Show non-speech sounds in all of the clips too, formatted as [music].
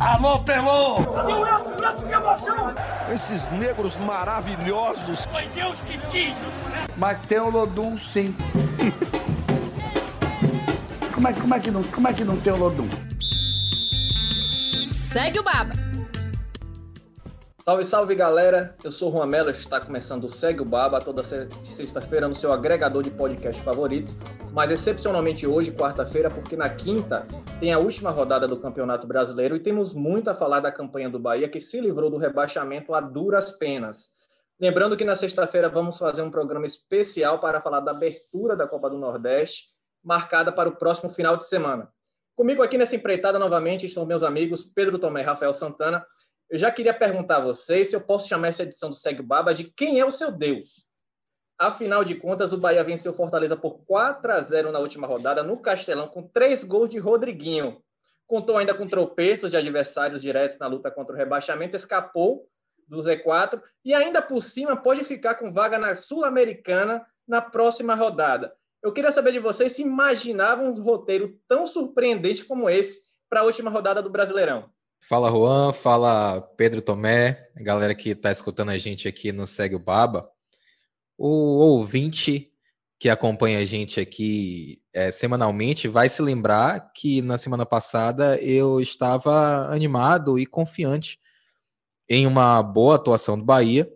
Alô, Pelô! Cadê o Elton? O Elton, que emoção! Esses negros maravilhosos! Foi Deus que quis! Mas tem o Lodum, sim. [laughs] como, é, como, é que não, como é que não tem o Lodum? Segue o Baba! Salve, salve galera! Eu sou o Juan Melo, está começando o Segue o Baba toda sexta-feira no seu agregador de podcast favorito, mas excepcionalmente hoje, quarta-feira, porque na quinta tem a última rodada do Campeonato Brasileiro e temos muito a falar da campanha do Bahia que se livrou do rebaixamento a duras penas. Lembrando que na sexta-feira vamos fazer um programa especial para falar da abertura da Copa do Nordeste, marcada para o próximo final de semana. Comigo aqui nessa empreitada novamente estão meus amigos Pedro Tomé e Rafael Santana. Eu já queria perguntar a vocês se eu posso chamar essa edição do Segue Baba de quem é o seu Deus? Afinal de contas, o Bahia venceu Fortaleza por 4 a 0 na última rodada no Castelão com três gols de Rodriguinho. Contou ainda com tropeços de adversários diretos na luta contra o rebaixamento, escapou do Z4 e ainda por cima pode ficar com vaga na Sul-Americana na próxima rodada. Eu queria saber de vocês se imaginavam um roteiro tão surpreendente como esse para a última rodada do Brasileirão. Fala Juan, fala Pedro Tomé, galera que está escutando a gente aqui no Segue o Baba. O ouvinte que acompanha a gente aqui é, semanalmente vai se lembrar que na semana passada eu estava animado e confiante em uma boa atuação do Bahia,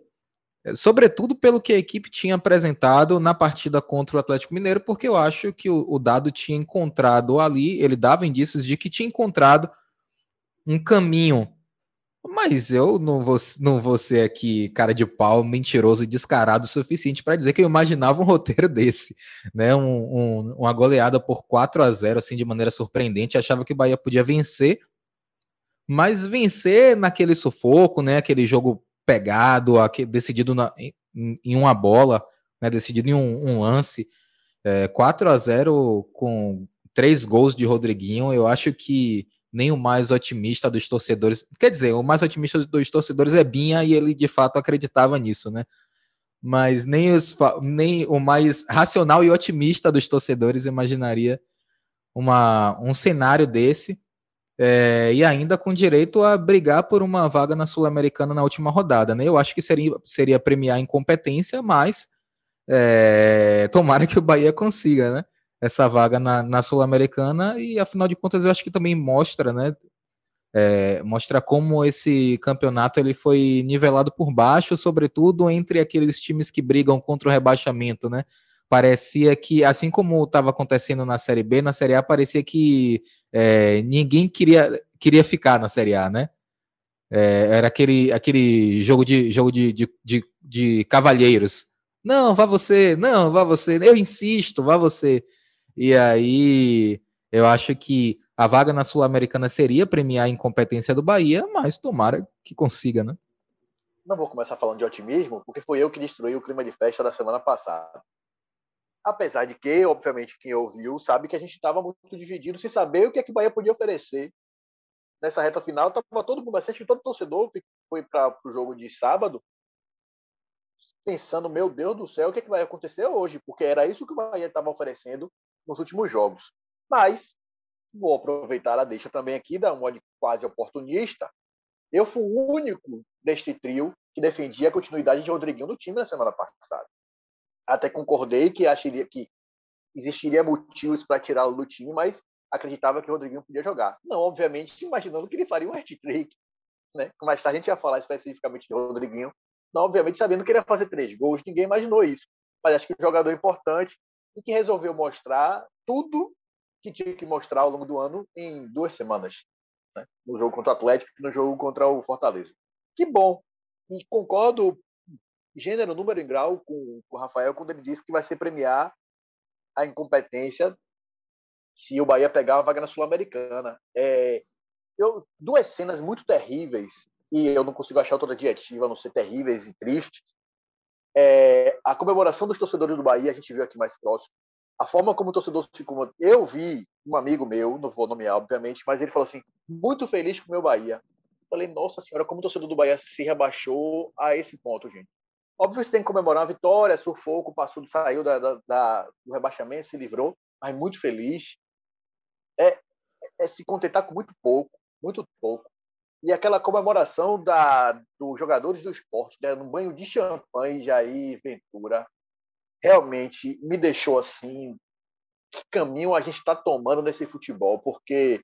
sobretudo pelo que a equipe tinha apresentado na partida contra o Atlético Mineiro, porque eu acho que o, o Dado tinha encontrado ali, ele dava indícios de que tinha encontrado um caminho. Mas eu não vou, não vou ser aqui cara de pau, mentiroso e descarado o suficiente para dizer que eu imaginava um [laughs] roteiro desse, né? Um, um, uma goleada por 4 a 0 assim de maneira surpreendente. Achava que o Bahia podia vencer, mas vencer naquele sufoco, né? Aquele jogo pegado, aquele, decidido na, em, em, uma bola, né? Decidido em um, um lance. É, 4 a 0 com três gols de Rodriguinho, eu acho que nem o mais otimista dos torcedores. Quer dizer, o mais otimista dos torcedores é Binha e ele de fato acreditava nisso, né? Mas nem, os, nem o mais racional e otimista dos torcedores imaginaria uma, um cenário desse. É, e ainda com direito a brigar por uma vaga na Sul-Americana na última rodada, né? Eu acho que seria, seria premiar incompetência, mas é, tomara que o Bahia consiga, né? Essa vaga na, na Sul-Americana e afinal de contas eu acho que também mostra, né? É, mostra como esse campeonato ele foi nivelado por baixo, sobretudo entre aqueles times que brigam contra o rebaixamento, né? Parecia que, assim como estava acontecendo na Série B, na Série A parecia que é, ninguém queria, queria ficar na Série A, né? É, era aquele, aquele jogo de jogo de, de, de, de cavalheiros. Não, vá você, não, vá você, eu insisto, vá você. E aí eu acho que a vaga na Sul-Americana seria premiar a incompetência do Bahia, mas tomara que consiga, né? Não vou começar falando de otimismo, porque foi eu que destruí o clima de festa da semana passada. Apesar de que, obviamente, quem ouviu sabe que a gente estava muito dividido sem saber o que, é que o Bahia podia oferecer. Nessa reta final, estava todo mundo, acho que todo torcedor foi para o jogo de sábado pensando, meu Deus do céu, o que, é que vai acontecer hoje? Porque era isso que o Bahia estava oferecendo nos últimos jogos. Mas vou aproveitar a deixa também aqui da modo quase oportunista. Eu fui o único deste trio que defendia a continuidade de Rodriguinho no time na semana passada. Até concordei que acharia que existiria motivos para tirá-lo do time, mas acreditava que o Rodriguinho podia jogar. Não, obviamente, imaginando que ele faria um hat-trick. Né? Mais tarde a gente ia falar especificamente de Rodriguinho. Não, obviamente, sabendo que ele ia fazer três gols, ninguém imaginou isso. Mas acho que um jogador importante e que resolveu mostrar tudo que tinha que mostrar ao longo do ano em duas semanas. Né? No jogo contra o Atlético e no jogo contra o Fortaleza. Que bom! E concordo, gênero, número e grau, com, com o Rafael quando ele disse que vai ser premiar a incompetência se o Bahia pegar uma vaga na Sul-Americana. É, eu, duas cenas muito terríveis, e eu não consigo achar outra adjetiva a não ser terríveis e tristes, é, a comemoração dos torcedores do Bahia, a gente viu aqui mais próximo. A forma como o torcedor se comemorou. Eu vi um amigo meu, não vou nomear, obviamente, mas ele falou assim: muito feliz com o meu Bahia. Falei, nossa senhora, como o torcedor do Bahia se rebaixou a esse ponto, gente. Óbvio que tem que comemorar a vitória, sufoco, passou, saiu da, da, da, do rebaixamento, se livrou, mas muito feliz. É, é se contentar com muito pouco, muito pouco. E aquela comemoração da, dos jogadores do esporte, né, no banho de champanhe, Jair Ventura, realmente me deixou assim. Que caminho a gente está tomando nesse futebol? Porque,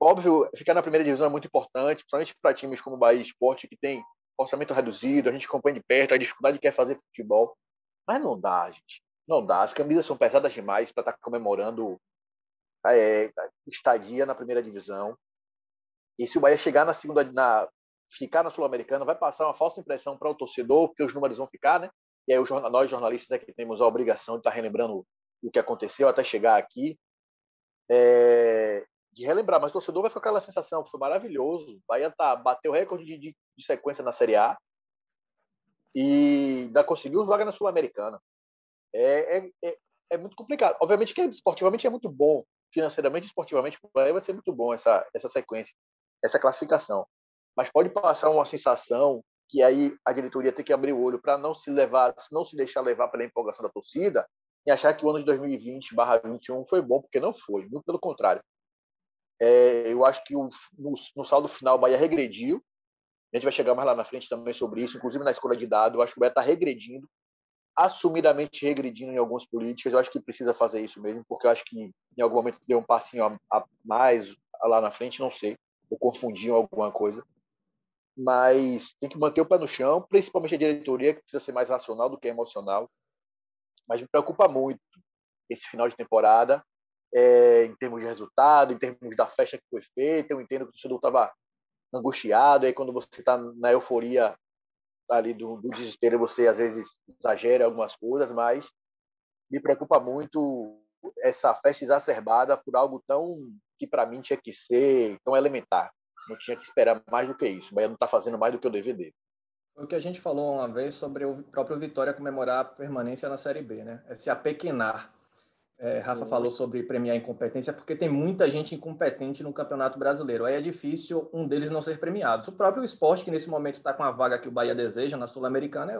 óbvio, ficar na primeira divisão é muito importante, principalmente para times como o Bahia Esporte, que tem orçamento reduzido, a gente acompanha de perto a dificuldade que é fazer futebol. Mas não dá, gente. Não dá. As camisas são pesadas demais para estar tá comemorando é, estadia na primeira divisão. E se o Bahia chegar na segunda, na, ficar na Sul-Americana, vai passar uma falsa impressão para o torcedor, porque os números vão ficar, né? E aí nós jornalistas é que temos a obrigação de estar relembrando o que aconteceu até chegar aqui, é, de relembrar. Mas o torcedor vai ficar com aquela sensação, foi maravilhoso. O Bahia tá, bateu recorde de, de, de sequência na Série A e ainda conseguiu vaga na Sul-Americana. É, é, é, é, muito complicado. Obviamente que esportivamente é muito bom, financeiramente, esportivamente, vai ser muito bom essa, essa sequência, essa classificação. Mas pode passar uma sensação que aí a diretoria tem que abrir o olho para não se levar, não se deixar levar pela empolgação da torcida e achar que o ano de 2020/21 foi bom, porque não foi, muito pelo contrário. É, eu acho que o, no, no, saldo final o Bahia regrediu. A gente vai chegar mais lá na frente também sobre isso, inclusive na escolha de dado. Eu acho que o Bahia está regredindo assumidamente regredindo em algumas políticas. Eu acho que precisa fazer isso mesmo, porque eu acho que em algum momento deu um passinho a, a mais lá na frente, não sei, ou confundiam alguma coisa. Mas tem que manter o pé no chão, principalmente a diretoria, que precisa ser mais racional do que emocional. Mas me preocupa muito esse final de temporada, é, em termos de resultado, em termos da festa que foi feita. Eu entendo que o torcedor estava angustiado, aí quando você está na euforia ali do, do desespero você às vezes exagera algumas coisas, mas me preocupa muito essa festa exacerbada por algo tão que para mim tinha que ser tão elementar. Não tinha que esperar mais do que isso. O Bahia não está fazendo mais do que o dever dele. O que a gente falou uma vez sobre o próprio Vitória comemorar a permanência na Série B, né? É se apequenar. É, Rafa falou sobre premiar incompetência, porque tem muita gente incompetente no Campeonato Brasileiro. Aí é difícil um deles não ser premiado. O próprio esporte, que nesse momento está com a vaga que o Bahia deseja na Sul-Americana, é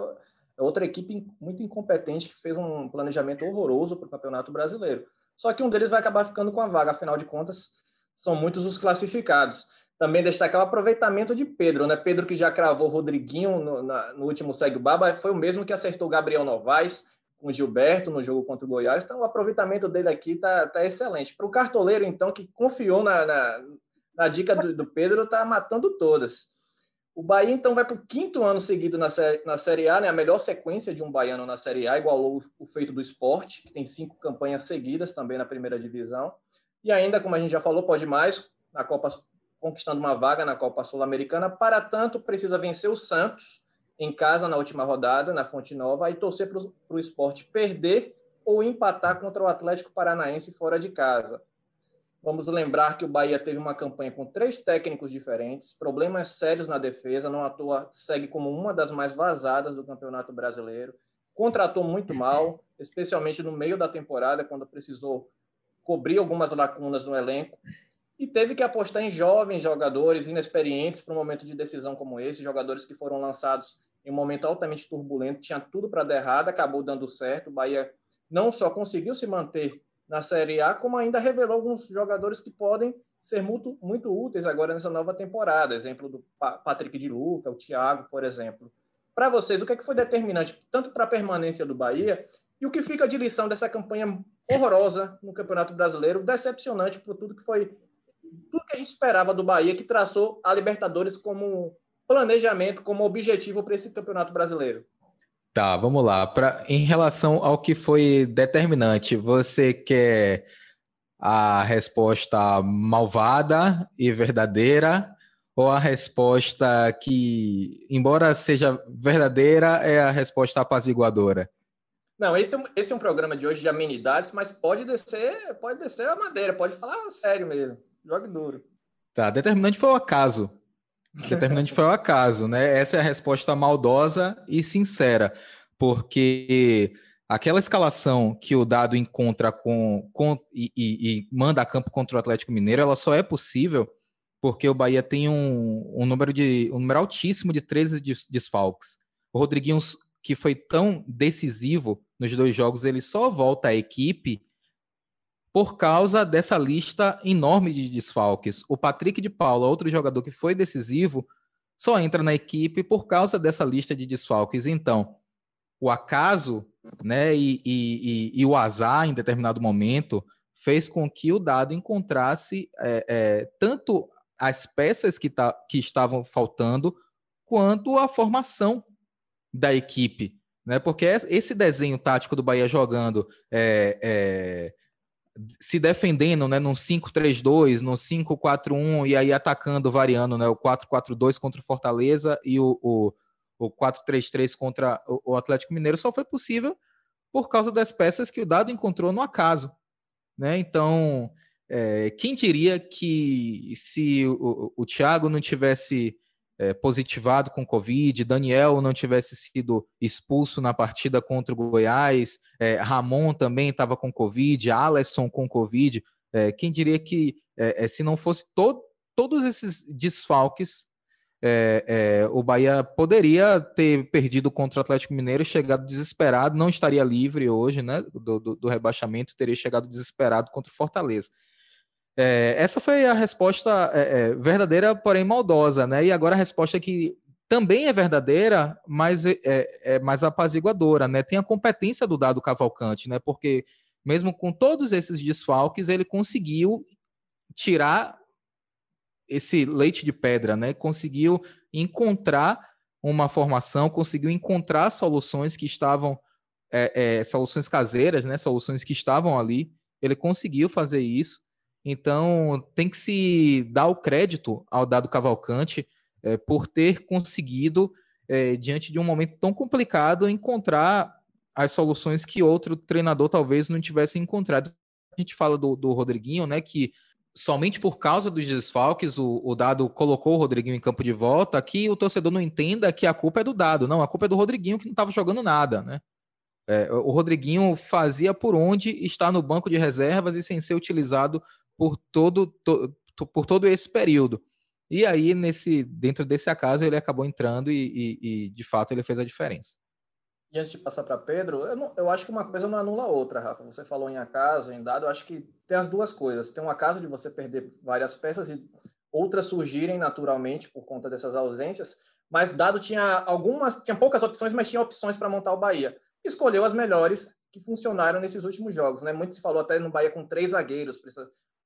outra equipe muito incompetente que fez um planejamento horroroso para o Campeonato Brasileiro. Só que um deles vai acabar ficando com a vaga, afinal de contas, são muitos os classificados. Também destacar o aproveitamento de Pedro, né? Pedro que já cravou Rodriguinho no, na, no último Segue Baba, foi o mesmo que acertou Gabriel Novaes com Gilberto no jogo contra o Goiás. Então, o aproveitamento dele aqui está tá excelente. Para o cartoleiro, então, que confiou na, na, na dica do, do Pedro, está matando todas. O Bahia, então, vai para o quinto ano seguido na, série, na Série A, né? a melhor sequência de um baiano na Série A, igualou o, feito do esporte, que tem cinco campanhas seguidas também na primeira divisão. E ainda, como a gente já falou, pode mais, na Copa, conquistando uma vaga na Copa Sul-Americana. Para tanto, precisa vencer o Santos, em casa na última rodada, na Fonte Nova, e torcer para o esporte perder ou empatar contra o Atlético Paranaense fora de casa. Vamos lembrar que o Bahia teve uma campanha com três técnicos diferentes, problemas sérios na defesa, não à toa segue como uma das mais vazadas do Campeonato Brasileiro. Contratou muito mal, especialmente no meio da temporada, quando precisou cobrir algumas lacunas no elenco. E teve que apostar em jovens jogadores inexperientes para um momento de decisão como esse, jogadores que foram lançados em um momento altamente turbulento, tinha tudo para dar errado, acabou dando certo. O Bahia não só conseguiu se manter na Série A, como ainda revelou alguns jogadores que podem ser muito, muito úteis agora nessa nova temporada. Exemplo do Patrick de Luca, o Thiago, por exemplo. Para vocês, o que, é que foi determinante tanto para a permanência do Bahia e o que fica de lição dessa campanha horrorosa no Campeonato Brasileiro, decepcionante por tudo que foi tudo que a gente esperava do Bahia, que traçou a Libertadores como planejamento, como objetivo para esse Campeonato Brasileiro. Tá, vamos lá. Pra, em relação ao que foi determinante, você quer a resposta malvada e verdadeira ou a resposta que, embora seja verdadeira, é a resposta apaziguadora? Não, esse, é esse é um programa de hoje de amenidades, mas pode descer, pode descer a madeira, pode falar sério mesmo. Jogue duro. Tá, determinante foi o acaso. Determinante foi o acaso, né? Essa é a resposta maldosa e sincera, porque aquela escalação que o dado encontra com, com e, e, e, manda a campo contra o Atlético Mineiro, ela só é possível porque o Bahia tem um, um número de um número altíssimo de 13 desfalques. O Rodriguinho, que foi tão decisivo nos dois jogos, ele só volta à equipe por causa dessa lista enorme de desfalques. O Patrick de Paula, outro jogador que foi decisivo, só entra na equipe por causa dessa lista de desfalques. Então, o acaso né, e, e, e, e o azar, em determinado momento, fez com que o dado encontrasse é, é, tanto as peças que, tá, que estavam faltando, quanto a formação da equipe. Né? Porque esse desenho tático do Bahia jogando, é, é se defendendo né, no 5-3-2, no 5-4-1, e aí atacando, variando né, o 4-4-2 contra o Fortaleza e o, o, o 4-3-3 contra o Atlético Mineiro, só foi possível por causa das peças que o Dado encontrou no acaso. Né? Então, é, quem diria que se o, o Thiago não tivesse é, positivado com Covid, Daniel não tivesse sido expulso na partida contra o Goiás, é, Ramon também estava com Covid, Alisson com Covid. É, quem diria que é, é, se não fosse to todos esses desfalques, é, o Bahia poderia ter perdido contra o Atlético Mineiro, chegado desesperado, não estaria livre hoje né, do, do, do rebaixamento, teria chegado desesperado contra o Fortaleza. É, essa foi a resposta é, é, verdadeira, porém maldosa, né? E agora a resposta que também é verdadeira, mas é, é, é, mais apaziguadora, né? Tem a competência do dado Cavalcante, né? Porque mesmo com todos esses desfalques, ele conseguiu tirar esse leite de pedra, né? Conseguiu encontrar uma formação, conseguiu encontrar soluções que estavam é, é, soluções caseiras, né? Soluções que estavam ali. Ele conseguiu fazer isso. Então, tem que se dar o crédito ao Dado Cavalcante é, por ter conseguido, é, diante de um momento tão complicado, encontrar as soluções que outro treinador talvez não tivesse encontrado. A gente fala do, do Rodriguinho, né, que somente por causa dos desfalques o, o, Dado colocou o Rodriguinho em campo de volta, que o torcedor não entenda que a culpa é do Dado. Não, a culpa é do Rodriguinho que não estava jogando nada, né? É, o Rodriguinho fazia por onde estar no banco de reservas e sem ser utilizado por todo, to, por todo esse período. E aí, nesse, dentro desse acaso, ele acabou entrando e, e, e de fato ele fez a diferença. E antes de passar para Pedro, eu, não, eu, acho que uma coisa não anula a outra, Rafa. Você falou em acaso, em dado, eu acho que tem as duas coisas. Tem um acaso de você perder várias peças e outras surgirem naturalmente por conta dessas ausências, mas dado tinha algumas, tinha poucas opções, mas tinha opções para montar o Bahia. Escolheu as melhores que funcionaram nesses últimos jogos, né? Muito se falou até no Bahia com três zagueiros,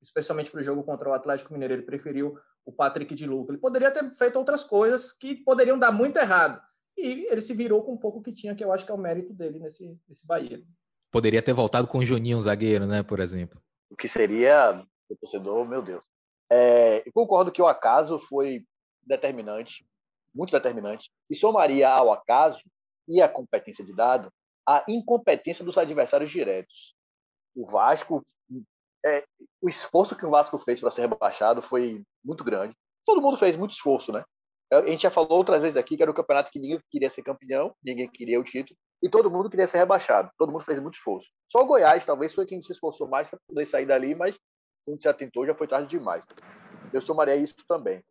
especialmente para o jogo contra o Atlético Mineiro. Ele preferiu o Patrick de Luca. Ele poderia ter feito outras coisas que poderiam dar muito errado. E ele se virou com um pouco que tinha, que eu acho que é o mérito dele nesse, nesse Bahia. Poderia ter voltado com o Juninho, zagueiro, né, por exemplo. O que seria, o torcedor, meu Deus. É, eu concordo que o acaso foi determinante, muito determinante, e somaria ao acaso e à competência de dado a incompetência dos adversários diretos. O Vasco é, o esforço que o Vasco fez para ser rebaixado foi muito grande. Todo mundo fez muito esforço, né? A gente já falou outras vezes aqui que era o campeonato que ninguém queria ser campeão, ninguém queria o título, e todo mundo queria ser rebaixado. Todo mundo fez muito esforço. Só o Goiás talvez foi quem se esforçou mais para poder sair dali, mas quando se atentou já foi tarde demais. Eu somaria isso também.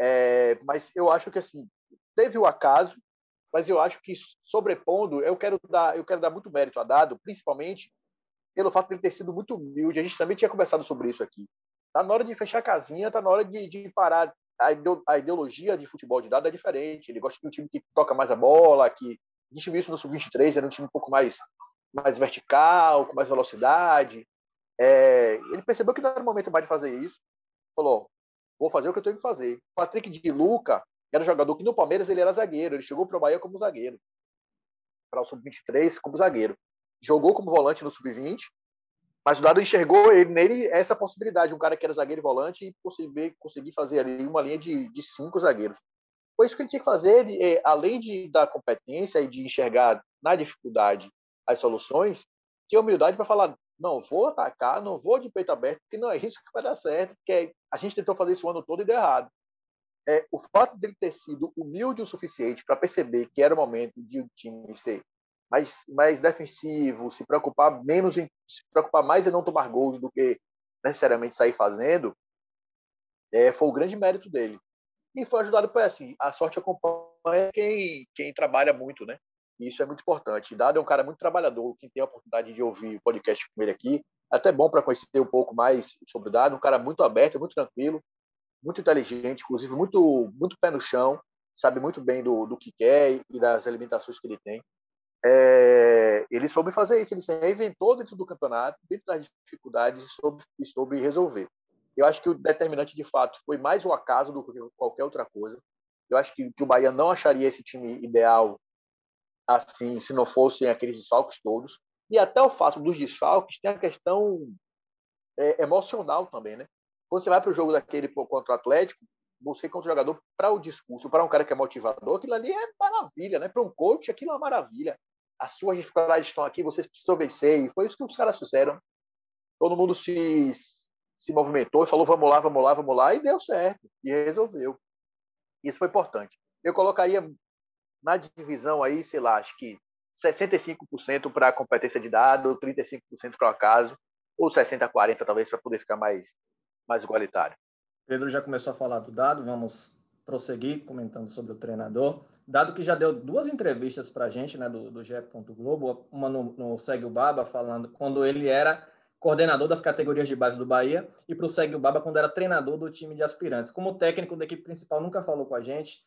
É, mas eu acho que assim teve o acaso, mas eu acho que sobrepondo, eu quero dar, eu quero dar muito mérito a dado, principalmente pelo fato de ele ter sido muito humilde. A gente também tinha conversado sobre isso aqui. Tá na hora de fechar a casinha, tá na hora de, de parar. A ideologia de futebol de dado é diferente. Ele gosta de um time que toca mais a bola, que a gente viu isso no Sub-23, era um time um pouco mais, mais vertical, com mais velocidade. É, ele percebeu que não era o momento mais de fazer isso. Falou: vou fazer o que eu tenho que fazer. Patrick de Luca era um jogador que no Palmeiras ele era zagueiro. Ele chegou para o Bahia como zagueiro. Para o Sub-23 como zagueiro jogou como volante no sub-20, mas o Dado enxergou ele, nele essa possibilidade, um cara que era zagueiro e volante e conseguir, conseguir fazer ali uma linha de, de cinco zagueiros. Foi isso que ele tinha que fazer, ele, é, além de da competência e de enxergar na dificuldade as soluções, tinha humildade para falar, não vou atacar, não vou de peito aberto, porque não é isso que vai dar certo, porque a gente tentou fazer isso o ano todo e deu errado. É, o fato dele ter sido humilde o suficiente para perceber que era o momento de o time ser mais, mais defensivo, se preocupar menos em, se preocupar mais em não tomar gols do que necessariamente sair fazendo, é, foi o grande mérito dele. E foi ajudado por assim, a sorte acompanha quem, quem trabalha muito, né? E isso é muito importante. Dado é um cara muito trabalhador, quem tem a oportunidade de ouvir o podcast com ele aqui, até bom para conhecer um pouco mais sobre o Dado, um cara muito aberto, muito tranquilo, muito inteligente, inclusive muito, muito pé no chão, sabe muito bem do, do que quer e das limitações que ele tem. É, ele soube fazer isso, ele se reinventou dentro do campeonato, dentro das dificuldades soube, soube resolver. Eu acho que o determinante de fato foi mais o acaso do que qualquer outra coisa. Eu acho que, que o Bahia não acharia esse time ideal assim se não fossem aqueles desfalques todos. E até o fato dos desfalques tem a questão é, emocional também, né? Quando você vai para o jogo daquele contra o Atlético, você contra o jogador para o discurso, para um cara que é motivador, aquilo ali é maravilha, né? Para um coach, aquilo é uma maravilha. As suas dificuldades estão aqui, vocês precisam vencer. E foi isso que os caras fizeram. Todo mundo se, se movimentou falou: vamos lá, vamos lá, vamos lá, e deu certo. E resolveu. Isso foi importante. Eu colocaria na divisão aí, sei lá, acho que 65% para competência de dado, 35% para o acaso, ou 60 40 talvez para poder ficar mais mais igualitário. Pedro já começou a falar do dado, vamos prosseguir comentando sobre o treinador. Dado que já deu duas entrevistas para a gente, né, do, do. Globo, uma no, no Segue o Baba, falando quando ele era coordenador das categorias de base do Bahia, e para o Segue o Baba quando era treinador do time de aspirantes. Como técnico da equipe principal, nunca falou com a gente.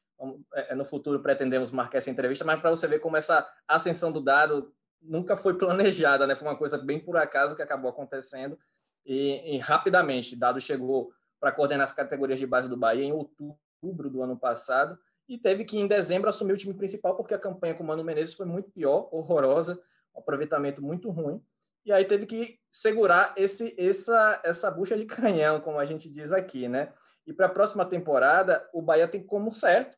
É, é, no futuro pretendemos marcar essa entrevista, mas para você ver como essa ascensão do dado nunca foi planejada, né? Foi uma coisa bem por acaso que acabou acontecendo. E, e rapidamente, Dado chegou para coordenar as categorias de base do Bahia em outubro do ano passado e teve que, em dezembro, assumir o time principal porque a campanha com o Mano Menezes foi muito pior, horrorosa, um aproveitamento muito ruim. E aí teve que segurar esse, essa, essa bucha de canhão, como a gente diz aqui, né? E para a próxima temporada, o Bahia tem como certo,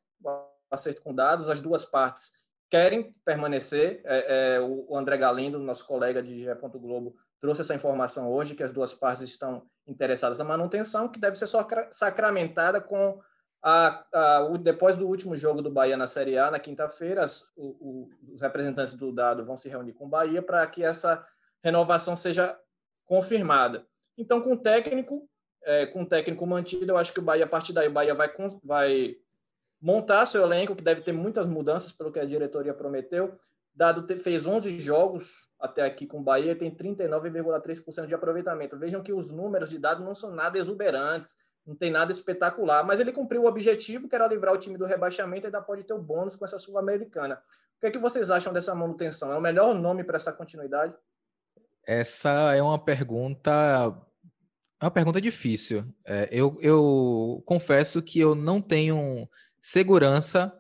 acerto com dados, as duas partes querem permanecer. É, é, o André Galindo, nosso colega de GE. Globo, trouxe essa informação hoje, que as duas partes estão interessadas na manutenção, que deve ser só sacramentada com a, a, o, depois do último jogo do Bahia na Série A, na quinta-feira, os representantes do dado vão se reunir com o Bahia para que essa renovação seja confirmada. Então, com o técnico, é, com o técnico mantido, eu acho que o Bahia, a partir daí, o Bahia vai, vai montar seu elenco, que deve ter muitas mudanças, pelo que a diretoria prometeu. Dado fez 11 jogos até aqui com o Bahia, tem 39,3% de aproveitamento. Vejam que os números de dado não são nada exuberantes, não tem nada espetacular, mas ele cumpriu o objetivo, que era livrar o time do rebaixamento e ainda pode ter o bônus com essa Sul-Americana. O que, é que vocês acham dessa manutenção? É o melhor nome para essa continuidade? Essa é uma pergunta é uma pergunta difícil. É, eu, eu confesso que eu não tenho segurança,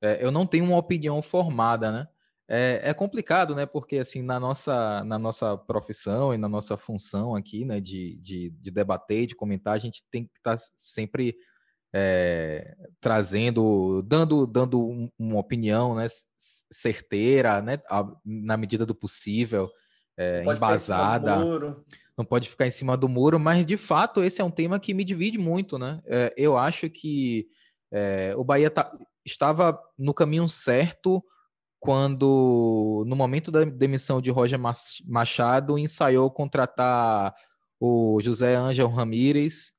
é, eu não tenho uma opinião formada, né? É, é, complicado, né? Porque assim, na nossa, na nossa profissão e na nossa função aqui, né, de, de, de debater, de comentar, a gente tem que estar tá sempre é, trazendo, dando, dando um, uma opinião né, certeira, né, na medida do possível, é, embasada. Não pode ficar em cima do muro, mas de fato esse é um tema que me divide muito, né? É, eu acho que é, o Bahia tá, estava no caminho certo quando, no momento da demissão de Roger Machado, ensaiou contratar o José Ângelo Ramírez,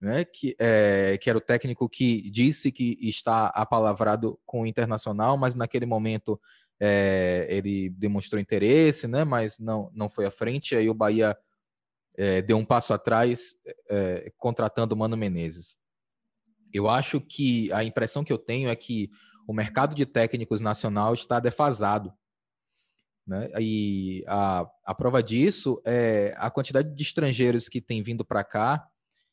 né, que, é, que era o técnico que disse que está apalavrado com o Internacional, mas naquele momento é, ele demonstrou interesse, né, mas não, não foi à frente, aí o Bahia é, deu um passo atrás é, contratando o Mano Menezes. Eu acho que a impressão que eu tenho é que o mercado de técnicos nacional está defasado. Né? E a, a prova disso é a quantidade de estrangeiros que tem vindo para cá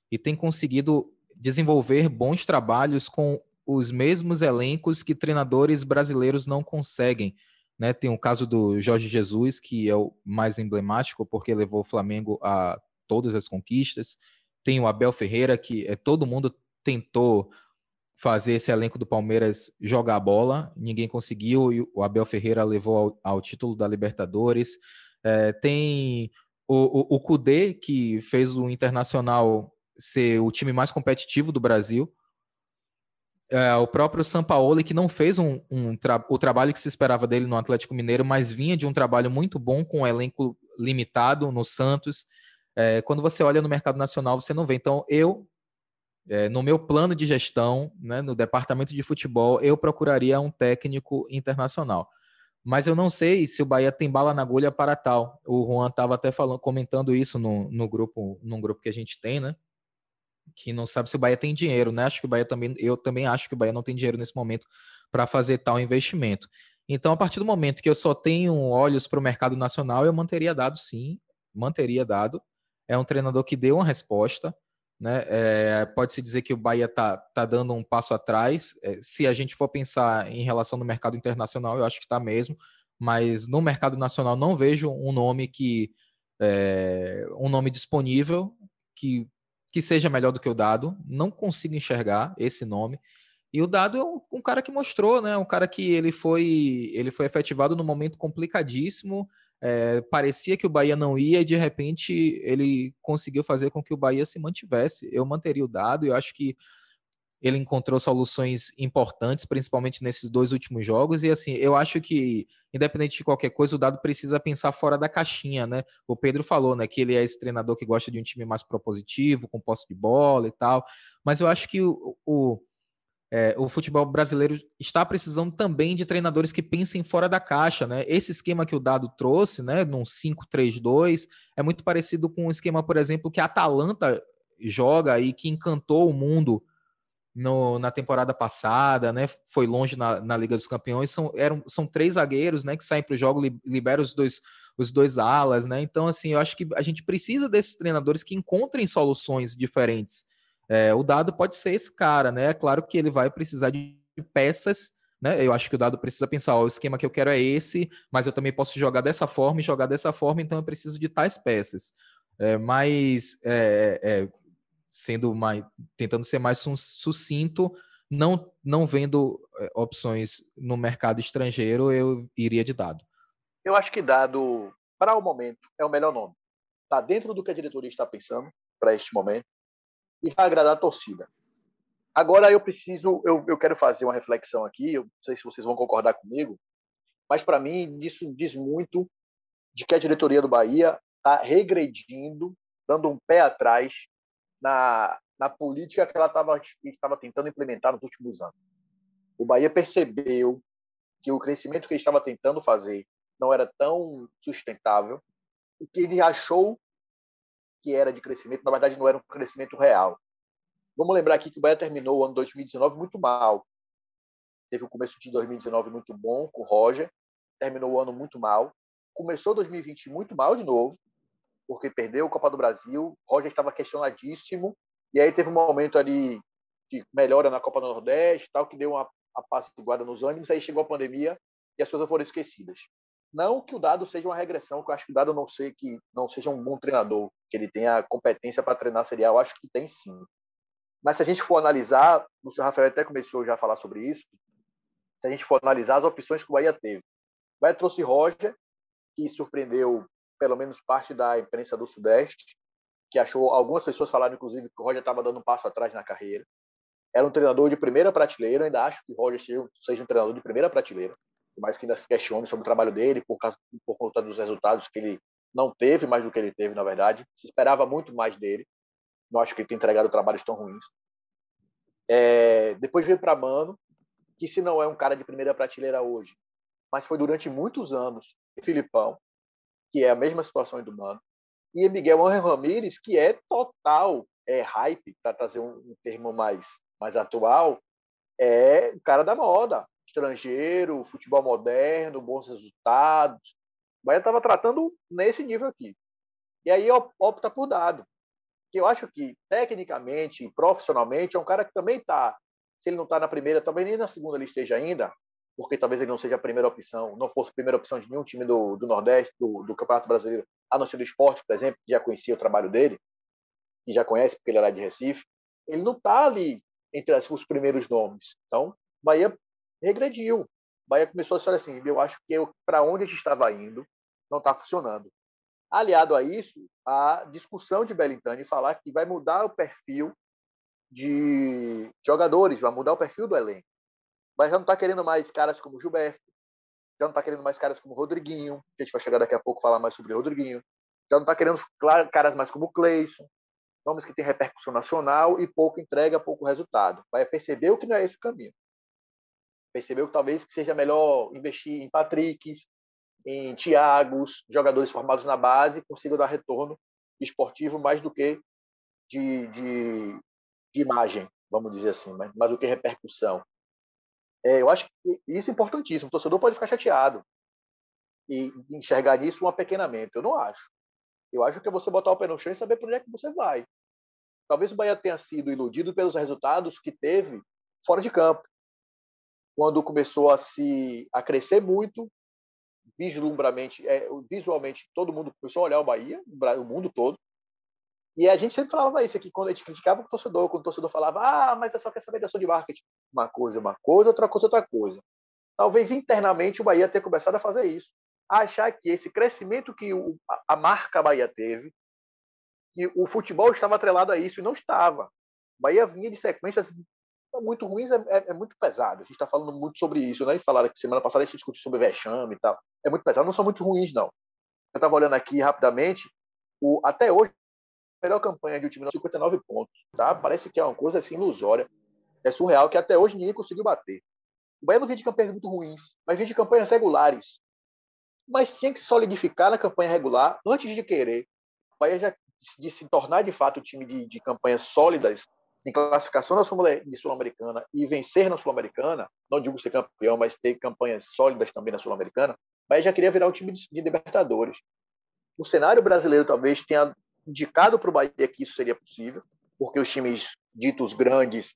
e tem conseguido desenvolver bons trabalhos com os mesmos elencos que treinadores brasileiros não conseguem. Né? Tem o caso do Jorge Jesus, que é o mais emblemático, porque levou o Flamengo a todas as conquistas. Tem o Abel Ferreira, que é, todo mundo tentou fazer esse elenco do Palmeiras jogar bola, ninguém conseguiu, e o Abel Ferreira levou ao, ao título da Libertadores. É, tem o, o, o Kudê, que fez o Internacional ser o time mais competitivo do Brasil. É, o próprio Sampaoli, que não fez um, um tra o trabalho que se esperava dele no Atlético Mineiro, mas vinha de um trabalho muito bom com um elenco limitado no Santos. É, quando você olha no mercado nacional, você não vê. Então, eu é, no meu plano de gestão, né, no departamento de futebol, eu procuraria um técnico internacional. mas eu não sei se o Bahia tem bala na agulha para tal. O Juan estava até falando, comentando isso no, no grupo, num grupo que a gente tem, né? Que não sabe se o Bahia tem dinheiro, né? Acho que o Bahia também, eu também acho que o Bahia não tem dinheiro nesse momento para fazer tal investimento. Então, a partir do momento que eu só tenho olhos para o mercado nacional, eu manteria dado sim, manteria dado. É um treinador que deu uma resposta, né? É, Pode-se dizer que o Bahia está tá dando um passo atrás. É, se a gente for pensar em relação no mercado internacional, eu acho que está mesmo. Mas no mercado nacional não vejo um nome que é, um nome disponível que, que seja melhor do que o dado. Não consigo enxergar esse nome. E o Dado é um, um, cara que mostrou, né? Um cara que ele foi ele foi efetivado num momento complicadíssimo é, parecia que o Bahia não ia e de repente ele conseguiu fazer com que o Bahia se mantivesse. Eu manteria o dado, eu acho que ele encontrou soluções importantes, principalmente nesses dois últimos jogos. E assim, eu acho que, independente de qualquer coisa, o dado precisa pensar fora da caixinha, né? O Pedro falou, né, que ele é esse treinador que gosta de um time mais propositivo, com posse de bola e tal. Mas eu acho que o, o é, o futebol brasileiro está precisando também de treinadores que pensem fora da caixa, né? Esse esquema que o Dado trouxe, né, num 5-3-2, é muito parecido com o esquema, por exemplo, que a Atalanta joga e que encantou o mundo no, na temporada passada, né? Foi longe na, na Liga dos Campeões. São, eram, são três zagueiros, né? Que saem para o jogo, liberam os dois, os dois alas, né? Então, assim, eu acho que a gente precisa desses treinadores que encontrem soluções diferentes é, o dado pode ser esse cara, né? É claro que ele vai precisar de peças, né? Eu acho que o dado precisa pensar, ó, o esquema que eu quero é esse, mas eu também posso jogar dessa forma e jogar dessa forma, então eu preciso de tais peças. É, mas é, é, sendo mais, tentando ser mais sucinto, não, não vendo é, opções no mercado estrangeiro, eu iria de dado. Eu acho que dado, para o momento, é o melhor nome. Está dentro do que a diretoria está pensando para este momento e vai agradar a torcida. Agora eu preciso, eu, eu quero fazer uma reflexão aqui, eu não sei se vocês vão concordar comigo, mas para mim isso diz muito de que a diretoria do Bahia está regredindo, dando um pé atrás na, na política que ela estava tentando implementar nos últimos anos. O Bahia percebeu que o crescimento que ele estava tentando fazer não era tão sustentável, o que ele achou que era de crescimento, na verdade, não era um crescimento real. Vamos lembrar aqui que o Bahia terminou o ano 2019 muito mal. Teve o começo de 2019 muito bom com o Roger, terminou o ano muito mal. Começou 2020 muito mal de novo, porque perdeu o Copa do Brasil. Roger estava questionadíssimo. E aí teve um momento ali de melhora na Copa do Nordeste, tal, que deu uma apaciguada nos ânimos. Aí chegou a pandemia e as coisas foram esquecidas. Não que o Dado seja uma regressão, que eu acho que o Dado não, sei que não seja um bom treinador, que ele tenha competência para treinar serial, eu acho que tem sim. Mas se a gente for analisar, o Sr. Rafael até começou já a falar sobre isso, se a gente for analisar as opções que o Bahia teve. O Bahia trouxe Roger, que surpreendeu pelo menos parte da imprensa do Sudeste, que achou, algumas pessoas falaram inclusive que o Roger estava dando um passo atrás na carreira. Era um treinador de primeira prateleira, ainda acho que o Roger seja um treinador de primeira prateleira por mais que ainda se questione sobre o trabalho dele, por, causa, por conta dos resultados que ele não teve mais do que ele teve, na verdade. Se esperava muito mais dele. Não acho que ele tenha entregado trabalhos tão ruins. É, depois veio para Mano, que se não é um cara de primeira prateleira hoje, mas foi durante muitos anos Filipão, que é a mesma situação do Mano, e Miguel Angel Ramírez, que é total é hype, para trazer um, um termo mais, mais atual, é o cara da moda estrangeiro, futebol moderno, bons resultados. O Bahia estava tratando nesse nível aqui. E aí opta por dado. Que eu acho que, tecnicamente, profissionalmente, é um cara que também está. Se ele não está na primeira, talvez nem na segunda ele esteja ainda, porque talvez ele não seja a primeira opção, não fosse a primeira opção de nenhum time do, do Nordeste, do, do Campeonato Brasileiro, a não ser do esporte, por exemplo, que já conhecia o trabalho dele, e já conhece porque ele era de Recife. Ele não está ali entre os primeiros nomes. Então, Bahia regrediu. O Bahia começou a ser assim, eu acho que para onde a gente estava indo não está funcionando. Aliado a isso, a discussão de Belintani falar que vai mudar o perfil de jogadores, vai mudar o perfil do elenco. Mas já não está querendo mais caras como Gilberto, já não está querendo mais caras como Rodriguinho, que a gente vai chegar daqui a pouco falar mais sobre Rodriguinho, já não está querendo caras mais como Cleison, nomes que têm repercussão nacional e pouco entrega, pouco resultado. Vai perceber que não é esse o caminho. Percebeu que talvez seja melhor investir em Patricks, em Thiagos, jogadores formados na base, consigam dar retorno esportivo mais do que de, de, de imagem, vamos dizer assim, mais, mais do que repercussão. É, eu acho que isso é importantíssimo. O torcedor pode ficar chateado e enxergar nisso um apequenamento. Eu não acho. Eu acho que é você botar o pé no chão e saber para onde é que você vai. Talvez o Bahia tenha sido iludido pelos resultados que teve fora de campo. Quando começou a se a crescer muito, vislumbramente, é, visualmente, todo mundo começou a olhar o Bahia, o mundo todo. E a gente sempre falava isso aqui, quando a gente criticava o torcedor, quando o torcedor falava, ah, mas é só saber da sua de marketing. Uma coisa, uma coisa, outra coisa, outra coisa. Talvez internamente o Bahia tenha começado a fazer isso. A achar que esse crescimento que o, a marca Bahia teve, que o futebol estava atrelado a isso, e não estava. O Bahia vinha de sequências muito ruins, é, é, é muito pesado. A gente está falando muito sobre isso, né? E falaram que semana passada a gente discutiu sobre vexame e tal. É muito pesado, não são muito ruins, não. Eu estava olhando aqui rapidamente, o, até hoje, a melhor campanha de um time 59 pontos, tá? Parece que é uma coisa assim ilusória. É surreal que até hoje ninguém conseguiu bater. O Bahia não vinha de campanhas muito ruins, mas vinha de campanhas regulares. Mas tinha que solidificar na campanha regular antes de querer. O Bahia já de se tornar de fato um time de, de campanhas sólidas em classificação na Sul-Americana e vencer na Sul-Americana, não digo ser campeão, mas ter campanhas sólidas também na Sul-Americana, mas já queria virar um time de, Libertadores. O cenário brasileiro talvez tenha indicado para o Bahia que isso seria possível, porque os times ditos grandes,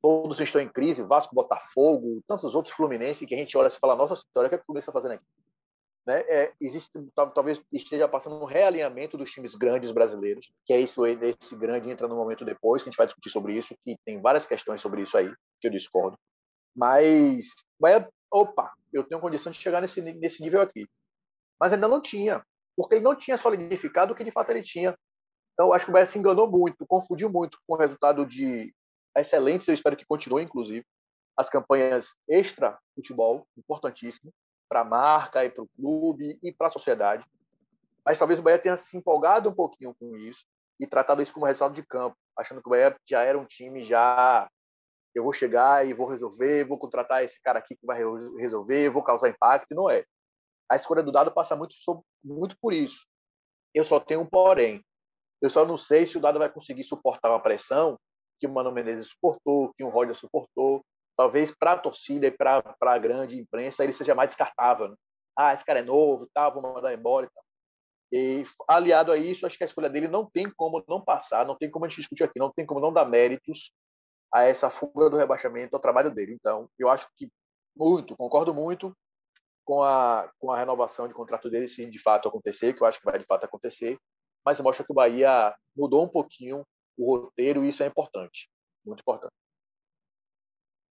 todos estão em crise, Vasco, Botafogo, tantos outros Fluminense, que a gente olha e fala, nossa história, o que, é que o Fluminense está fazendo aqui? Né? É, existe talvez esteja passando um realinhamento dos times grandes brasileiros, que é esse, esse grande entra no momento depois, que a gente vai discutir sobre isso, que tem várias questões sobre isso aí, que eu discordo. Mas, opa, eu tenho condição de chegar nesse, nesse nível aqui. Mas ainda não tinha, porque ele não tinha solidificado o que de fato ele tinha. Então, acho que o Bahia se enganou muito, confundiu muito com o resultado de excelentes, eu espero que continue, inclusive, as campanhas extra-futebol, importantíssimo, para a marca e para o clube e para a sociedade. Mas talvez o Bahia tenha se empolgado um pouquinho com isso e tratado isso como resultado de campo, achando que o Bahia já era um time já eu vou chegar e vou resolver, vou contratar esse cara aqui que vai resolver, vou causar impacto, não é. A escolha do dado passa muito, muito por isso. Eu só tenho um porém. Eu só não sei se o dado vai conseguir suportar uma pressão que o Mano Menezes suportou, que o Roger suportou, talvez para a torcida e para a grande imprensa ele seja mais descartável. Né? Ah, esse cara é novo, tá, vou mandar embora e tal. E aliado a isso, acho que a escolha dele não tem como não passar, não tem como a gente discutir aqui, não tem como não dar méritos a essa fuga do rebaixamento ao trabalho dele. Então, eu acho que muito, concordo muito com a, com a renovação de contrato dele, se de fato acontecer, que eu acho que vai de fato acontecer, mas mostra que o Bahia mudou um pouquinho o roteiro e isso é importante, muito importante.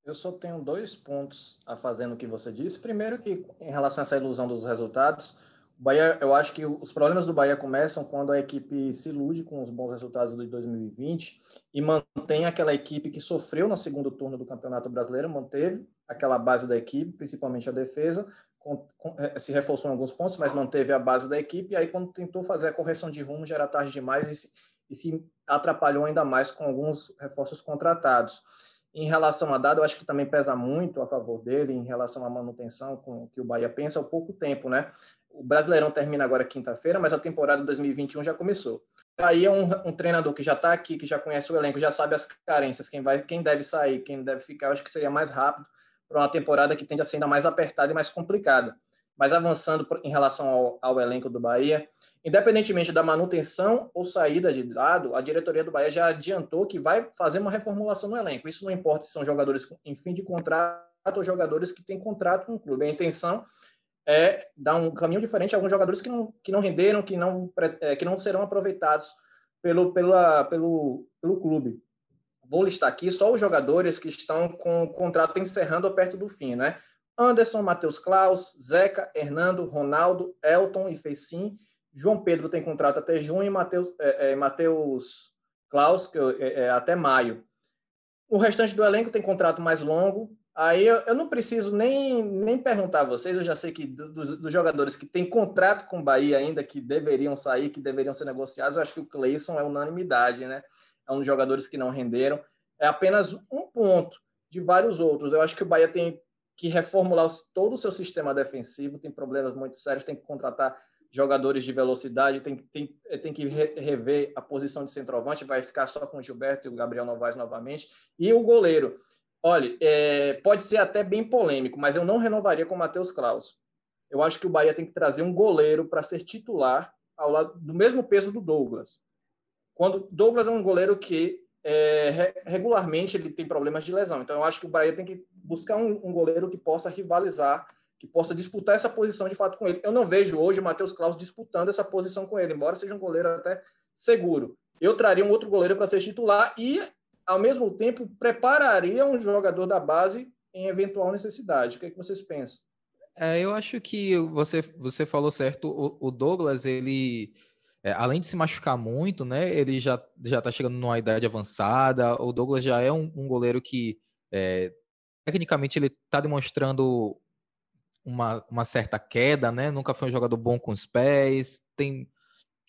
Eu só tenho dois pontos a fazer no que você disse. Primeiro, que em relação a essa ilusão dos resultados, o Bahia, eu acho que os problemas do Bahia começam quando a equipe se ilude com os bons resultados de 2020 e mantém aquela equipe que sofreu no segundo turno do Campeonato Brasileiro, manteve aquela base da equipe, principalmente a defesa, com, com, eh, se reforçou em alguns pontos, mas manteve a base da equipe. E aí, quando tentou fazer a correção de rumo, já era tarde demais e se, e se atrapalhou ainda mais com alguns reforços contratados. Em relação a dado, eu acho que também pesa muito a favor dele, em relação à manutenção com que o Bahia pensa, há pouco tempo, né? O Brasileirão termina agora quinta-feira, mas a temporada 2021 já começou. Aí é um, um treinador que já está aqui, que já conhece o elenco, já sabe as carências, quem vai, quem deve sair, quem deve ficar. Eu acho que seria mais rápido para uma temporada que tende a ser ainda mais apertada e mais complicada. Mas avançando em relação ao, ao, elenco do Bahia, independentemente da manutenção ou saída de lado, a diretoria do Bahia já adiantou que vai fazer uma reformulação no elenco. Isso não importa se são jogadores em fim de contrato ou jogadores que têm contrato com o clube. A intenção é dar um caminho diferente a alguns jogadores que não, que não renderam, que não, é, que não serão aproveitados pelo, pela, pelo, pelo clube. Vou listar aqui só os jogadores que estão com o contrato encerrando ou perto do fim, né? Anderson, Matheus Klaus, Zeca, Hernando, Ronaldo, Elton e Fecim. João Pedro tem contrato até junho e Matheus, é, é, Matheus Klaus que, é, é, até maio. O restante do elenco tem contrato mais longo. Aí eu, eu não preciso nem, nem perguntar a vocês, eu já sei que dos, dos jogadores que têm contrato com o Bahia ainda, que deveriam sair, que deveriam ser negociados, eu acho que o Cleison é unanimidade, né? É um dos jogadores que não renderam. É apenas um ponto de vários outros. Eu acho que o Bahia tem que reformular todo o seu sistema defensivo, tem problemas muito sérios, tem que contratar jogadores de velocidade, tem, tem, tem que rever a posição de centroavante, vai ficar só com o Gilberto e o Gabriel Novaes novamente. E o goleiro, olha, é, pode ser até bem polêmico, mas eu não renovaria com o Matheus Klaus. Eu acho que o Bahia tem que trazer um goleiro para ser titular ao lado do mesmo peso do Douglas. Quando Douglas é um goleiro que é, regularmente ele tem problemas de lesão, então eu acho que o Bahia tem que buscar um, um goleiro que possa rivalizar que possa disputar essa posição de fato com ele. Eu não vejo hoje o Matheus Klaus disputando essa posição com ele, embora seja um goleiro até seguro. Eu traria um outro goleiro para ser titular e, ao mesmo tempo, prepararia um jogador da base em eventual necessidade. O que, é que vocês pensam? É, eu acho que você, você falou certo. O, o Douglas, ele, é, além de se machucar muito, né, ele já já está chegando numa idade avançada. O Douglas já é um, um goleiro que, é, tecnicamente, ele está demonstrando uma, uma certa queda, né? Nunca foi um jogador bom com os pés, tem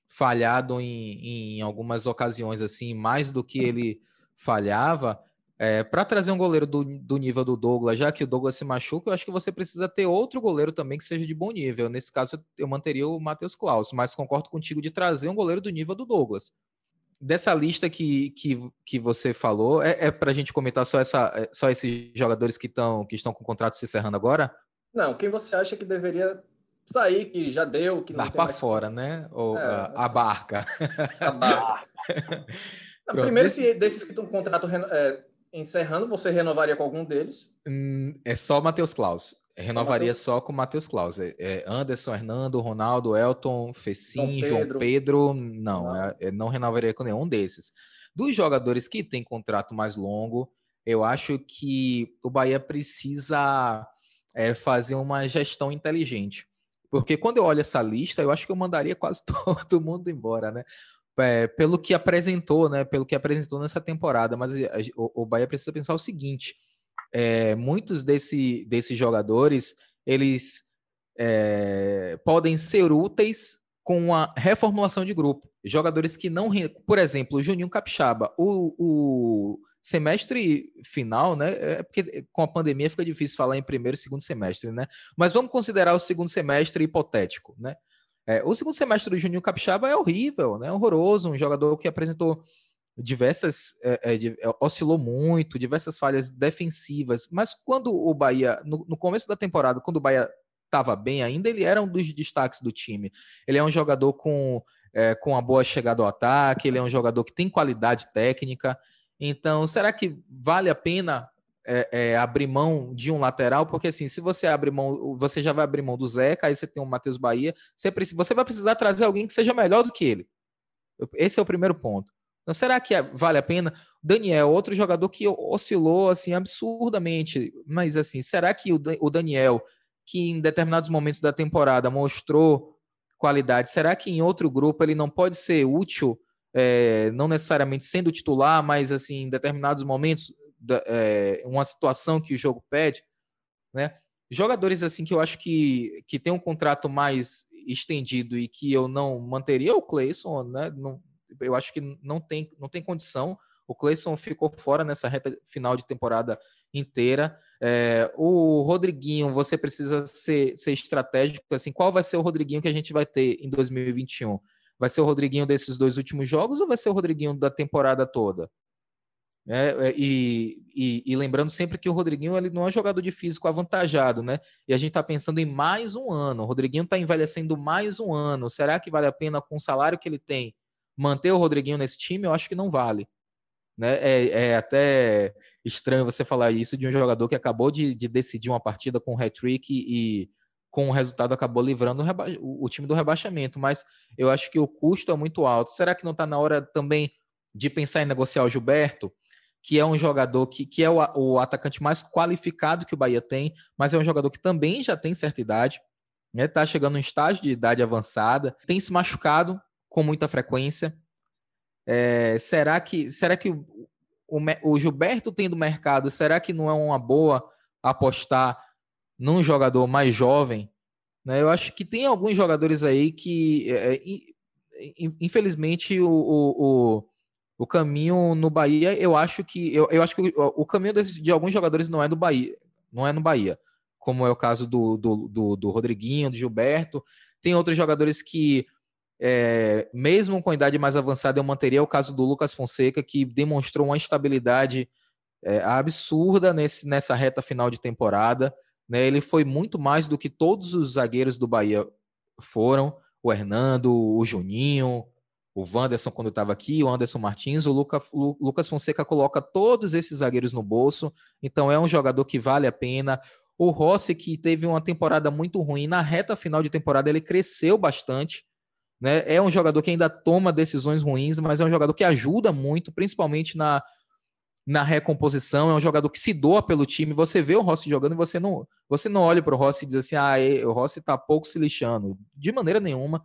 falhado em, em algumas ocasiões assim, mais do que ele falhava. É, para trazer um goleiro do, do nível do Douglas, já que o Douglas se machuca, eu acho que você precisa ter outro goleiro também que seja de bom nível. Nesse caso, eu manteria o Matheus Klaus, mas concordo contigo de trazer um goleiro do nível do Douglas. Dessa lista que, que, que você falou, é, é para a gente comentar só, essa, é, só esses jogadores que, tão, que estão com o contrato se encerrando agora? Não, quem você acha que deveria sair, que já deu, que Zar para fora, né? Ou é, a, a, barca. A barca. [laughs] não, primeiro, se desses que estão com contrato é, encerrando, você renovaria com algum deles? Hum, é só o Matheus Klaus. Renovaria Mateus... só com o Matheus Klaus. É, é Anderson, Hernando, Ronaldo, Elton, Fecim, João Pedro. Pedro não, não. É, não renovaria com nenhum desses. Dos jogadores que têm contrato mais longo, eu acho que o Bahia precisa é fazer uma gestão inteligente. Porque quando eu olho essa lista, eu acho que eu mandaria quase [laughs] todo mundo embora, né? É, pelo que apresentou, né? Pelo que apresentou nessa temporada. Mas o, o Bahia precisa pensar o seguinte: é, muitos desse, desses jogadores eles é, podem ser úteis com a reformulação de grupo. Jogadores que não. Por exemplo, o Juninho Capixaba. O, o semestre final, né? É porque com a pandemia fica difícil falar em primeiro e segundo semestre, né? Mas vamos considerar o segundo semestre hipotético, né? É, o segundo semestre do Juninho Capixaba é horrível, né? Horroroso, um jogador que apresentou diversas é, é, é, oscilou muito, diversas falhas defensivas, mas quando o Bahia no, no começo da temporada, quando o Bahia estava bem ainda, ele era um dos destaques do time. Ele é um jogador com é, com uma boa chegada ao ataque, ele é um jogador que tem qualidade técnica, então, será que vale a pena é, é, abrir mão de um lateral? Porque assim, se você abre mão, você já vai abrir mão do Zeca, aí você tem o Matheus Bahia, você, precisa, você vai precisar trazer alguém que seja melhor do que ele. Esse é o primeiro ponto. Então, será que é, vale a pena? Daniel, outro jogador que oscilou assim absurdamente, mas assim, será que o, o Daniel, que em determinados momentos da temporada mostrou qualidade, será que em outro grupo ele não pode ser útil? é, não necessariamente sendo titular, mas assim, em determinados momentos, é, uma situação que o jogo pede, né? Jogadores assim que eu acho que, que tem um contrato mais estendido e que eu não manteria o Clayson, né? Não, eu acho que não tem, não tem condição. O Clayson ficou fora nessa reta final de temporada inteira. É, o Rodriguinho, você precisa ser, ser estratégico. Assim, qual vai ser o Rodriguinho que a gente vai ter em 2021? Vai ser o Rodriguinho desses dois últimos jogos ou vai ser o Rodriguinho da temporada toda? É, é, e, e, e, lembrando sempre que o Rodriguinho ele não é jogador de físico avantajado, né? E a gente está pensando em mais um ano. O Rodriguinho está envelhecendo mais um ano. Será que vale a pena, com o salário que ele tem, manter o Rodriguinho nesse time? Eu acho que não vale. Né? É, é até estranho você falar isso de um jogador que acabou de, de decidir uma partida com um hat-trick e, com o resultado acabou livrando o, o, time do rebaixamento, mas eu acho que o custo é muito alto. Será que não está na hora também de pensar em negociar o Gilberto, que é um jogador que, que é o, o, atacante mais qualificado que o Bahia tem, mas é um jogador que também já tem certa idade, né? Está chegando em estágio de idade avançada, tem se machucado com muita frequência. É, será que será que o, o, o Gilberto tendo mercado, será que não é uma boa apostar num jogador mais jovem, né? Eu acho que tem alguns jogadores aí que, é, é infelizmente, o, o, o, caminho no Bahia, eu acho que eu, eu acho que o, o caminho desse, de alguns jogadores não é do Bahia, não é no Bahia. como é o caso do, do, do, do Rodriguinho, do Gilberto. Tem outros jogadores que, é, mesmo com idade mais avançada, eu manteria o caso do Lucas Fonseca, que demonstrou uma estabilidade é, absurda nesse, nessa reta final de temporada. Né? Ele foi muito mais do que todos os zagueiros do Bahia foram. O Hernando, o Juninho, o Wanderson quando estava aqui, o Anderson Martins, o Luca, o Lucas Fonseca coloca todos esses zagueiros no bolso, então é um jogador que vale a pena. O Rossi, que teve uma temporada muito ruim, na reta final de temporada ele cresceu bastante. Né? É um jogador que ainda toma decisões ruins, mas é um jogador que ajuda muito, principalmente na, na recomposição, é um jogador que se doa pelo time. Você vê o Rossi jogando e você não, você não olha para o Rossi e diz assim: ah, o Rossi está pouco se lixando. De maneira nenhuma.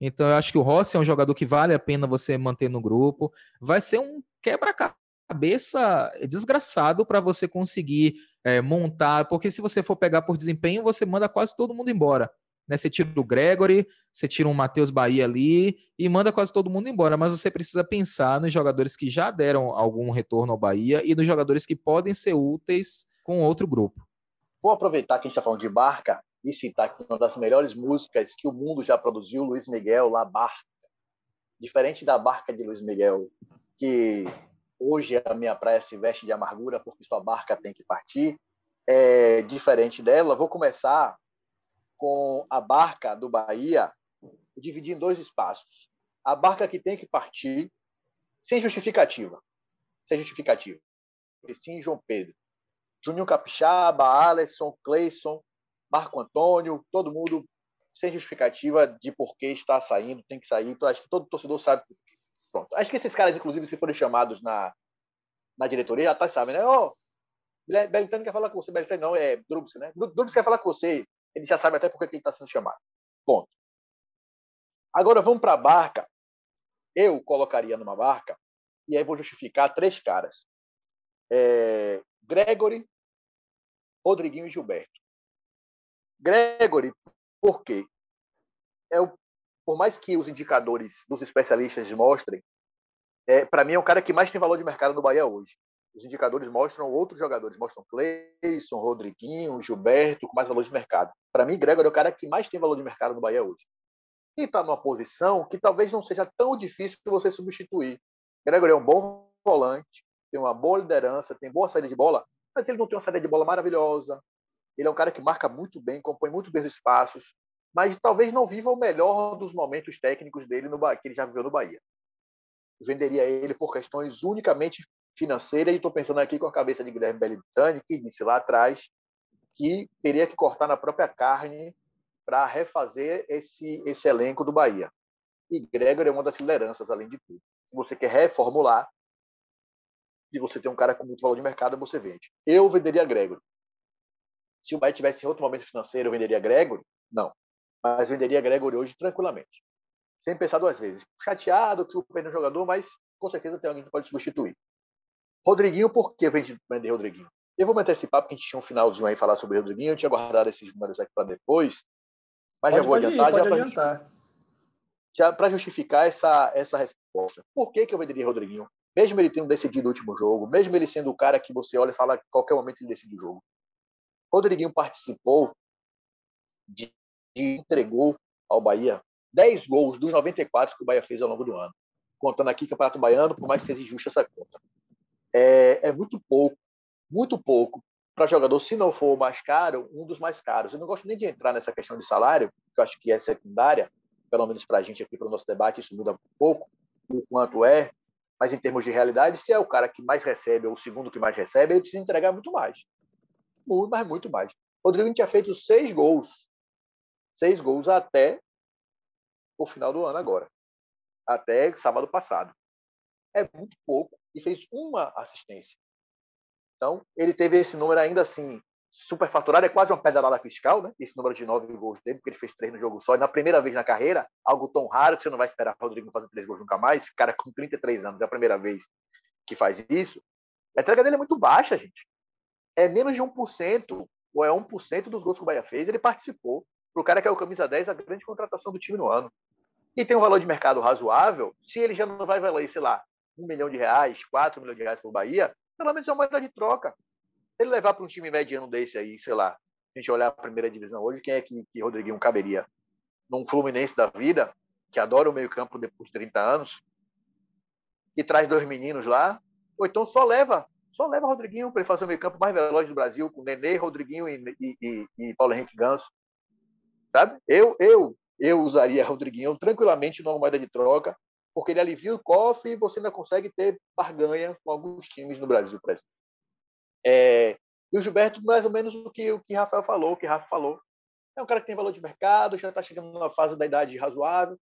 Então, eu acho que o Rossi é um jogador que vale a pena você manter no grupo. Vai ser um quebra-cabeça desgraçado para você conseguir é, montar, porque se você for pegar por desempenho, você manda quase todo mundo embora. Né? Você tira o Gregory, você tira um Matheus Bahia ali e manda quase todo mundo embora. Mas você precisa pensar nos jogadores que já deram algum retorno ao Bahia e nos jogadores que podem ser úteis com outro grupo. Vou aproveitar que a gente está falando de barca e citar aqui uma das melhores músicas que o mundo já produziu, Luiz Miguel, La Barca. Diferente da barca de Luiz Miguel, que hoje a minha praia se veste de amargura porque sua barca tem que partir, é diferente dela. Vou começar com a barca do Bahia, dividir em dois espaços. A barca que tem que partir sem justificativa. Sem justificativa. Sim, João Pedro. Juninho Capixaba, Alisson, Cleison, Marco Antônio, todo mundo sem justificativa de por que está saindo, tem que sair. Então, acho que todo torcedor sabe. Pronto. Acho que esses caras, inclusive, se forem chamados na, na diretoria, já tá, sabem, né? Ó, oh, Belitano quer falar com você. Belitano não, é Drubsky, né? Drubsky quer falar com você ele já sabe até por que ele está sendo chamado. Ponto. Agora vamos para a barca. Eu colocaria numa barca, e aí vou justificar três caras: é, Gregory, Rodriguinho e Gilberto. Gregory, por quê? É o, por mais que os indicadores dos especialistas mostrem, é, para mim é o cara que mais tem valor de mercado no Bahia hoje os indicadores mostram outros jogadores, mostram Cleison, Rodriguinho, Gilberto, com mais valor de mercado. Para mim, Gregor é o cara que mais tem valor de mercado no Bahia hoje. E está numa posição que talvez não seja tão difícil você substituir. Gregor é um bom volante, tem uma boa liderança, tem boa saída de bola, mas ele não tem uma saída de bola maravilhosa. Ele é um cara que marca muito bem, compõe muito bem os espaços, mas talvez não viva o melhor dos momentos técnicos dele no que ele já viveu no Bahia. Venderia ele por questões unicamente financeira, e estou pensando aqui com a cabeça de Guilherme Bellitani, que disse lá atrás que teria que cortar na própria carne para refazer esse, esse elenco do Bahia. E Gregor é uma das lideranças, além de tudo. Se você quer reformular, e você tem um cara com muito valor de mercado, você vende. Eu venderia Gregor. Se o Bahia tivesse em outro momento financeiro, eu venderia Gregor? Não. Mas venderia Gregor hoje tranquilamente. Sem pensar duas vezes. Chateado que o perdeu um jogador, mas com certeza tem alguém que pode substituir. Rodriguinho, por que vender Rodriguinho? Eu vou me antecipar, porque a gente tinha um finalzinho aí falar sobre Rodriguinho, eu tinha guardado esses números aqui para depois, mas pode, já vou adiantar. Ir, já pode adiantar. Já para justificar essa, essa resposta. Por que, que eu venderia Rodriguinho? Mesmo ele tendo decidido o último jogo, mesmo ele sendo o cara que você olha e fala que qualquer momento ele decide o jogo. Rodriguinho participou de, de entregou ao Bahia 10 gols dos 94 que o Bahia fez ao longo do ano. Contando aqui Campeonato Baiano, por mais que seja injusta essa conta é, é muito pouco, muito pouco para jogador, se não for o mais caro, um dos mais caros. Eu não gosto nem de entrar nessa questão de salário, que eu acho que é secundária, pelo menos para a gente aqui, para o nosso debate, isso muda um pouco, o quanto é, mas em termos de realidade, se é o cara que mais recebe ou o segundo que mais recebe, ele precisa entregar muito mais. Muito, mas muito mais. Rodrigo tinha feito seis gols. Seis gols até o final do ano agora. Até sábado passado. É muito pouco e fez uma assistência. Então, ele teve esse número ainda assim superfaturado, é quase uma pedalada fiscal, né? Esse número de nove gols dele, porque ele fez três no jogo só, e na primeira vez na carreira, algo tão raro que você não vai esperar o Rodrigo fazer três gols nunca mais. Cara com 33 anos, é a primeira vez que faz isso. A entrega dele é muito baixa, gente. É menos de 1%, ou é 1% dos gols que o Bahia fez, ele participou. Para o cara que é o camisa 10, a grande contratação do time no ano. E tem um valor de mercado razoável, se ele já não vai valer, sei lá, um milhão de reais, quatro milhões de reais para o Bahia, pelo menos é uma moeda de troca. Se ele levar para um time mediano desse aí, sei lá, a gente olhar a primeira divisão hoje, quem é que, que Rodriguinho caberia? Num Fluminense da vida, que adora o meio-campo depois de 30 anos, e traz dois meninos lá, ou então só leva, só leva Rodriguinho para ele fazer o meio-campo mais veloz do Brasil, com Nenê, Rodriguinho e, e, e, Paulo Henrique Ganso. Sabe? Eu, eu, eu usaria Rodriguinho tranquilamente numa moeda de troca, porque ele alivia o cofre e você ainda consegue ter barganha com alguns times no Brasil, por exemplo. É, e o Gilberto, mais ou menos o que o que Rafael falou, o que Rafa falou. É um cara que tem valor de mercado, já está chegando numa fase da idade razoável,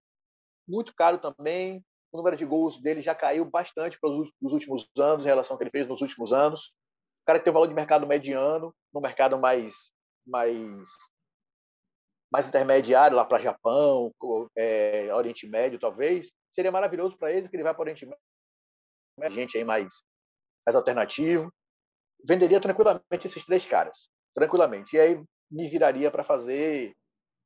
muito caro também. O número de gols dele já caiu bastante para os últimos anos, em relação ao que ele fez nos últimos anos. O cara que tem um valor de mercado mediano, no mercado mais, mais, mais intermediário, lá para Japão, é, Oriente Médio, talvez, seria maravilhoso para ele que ele vá para o Oriente Médio, gente aí mais, mais alternativo venderia tranquilamente esses três caras, tranquilamente. E aí me viraria para fazer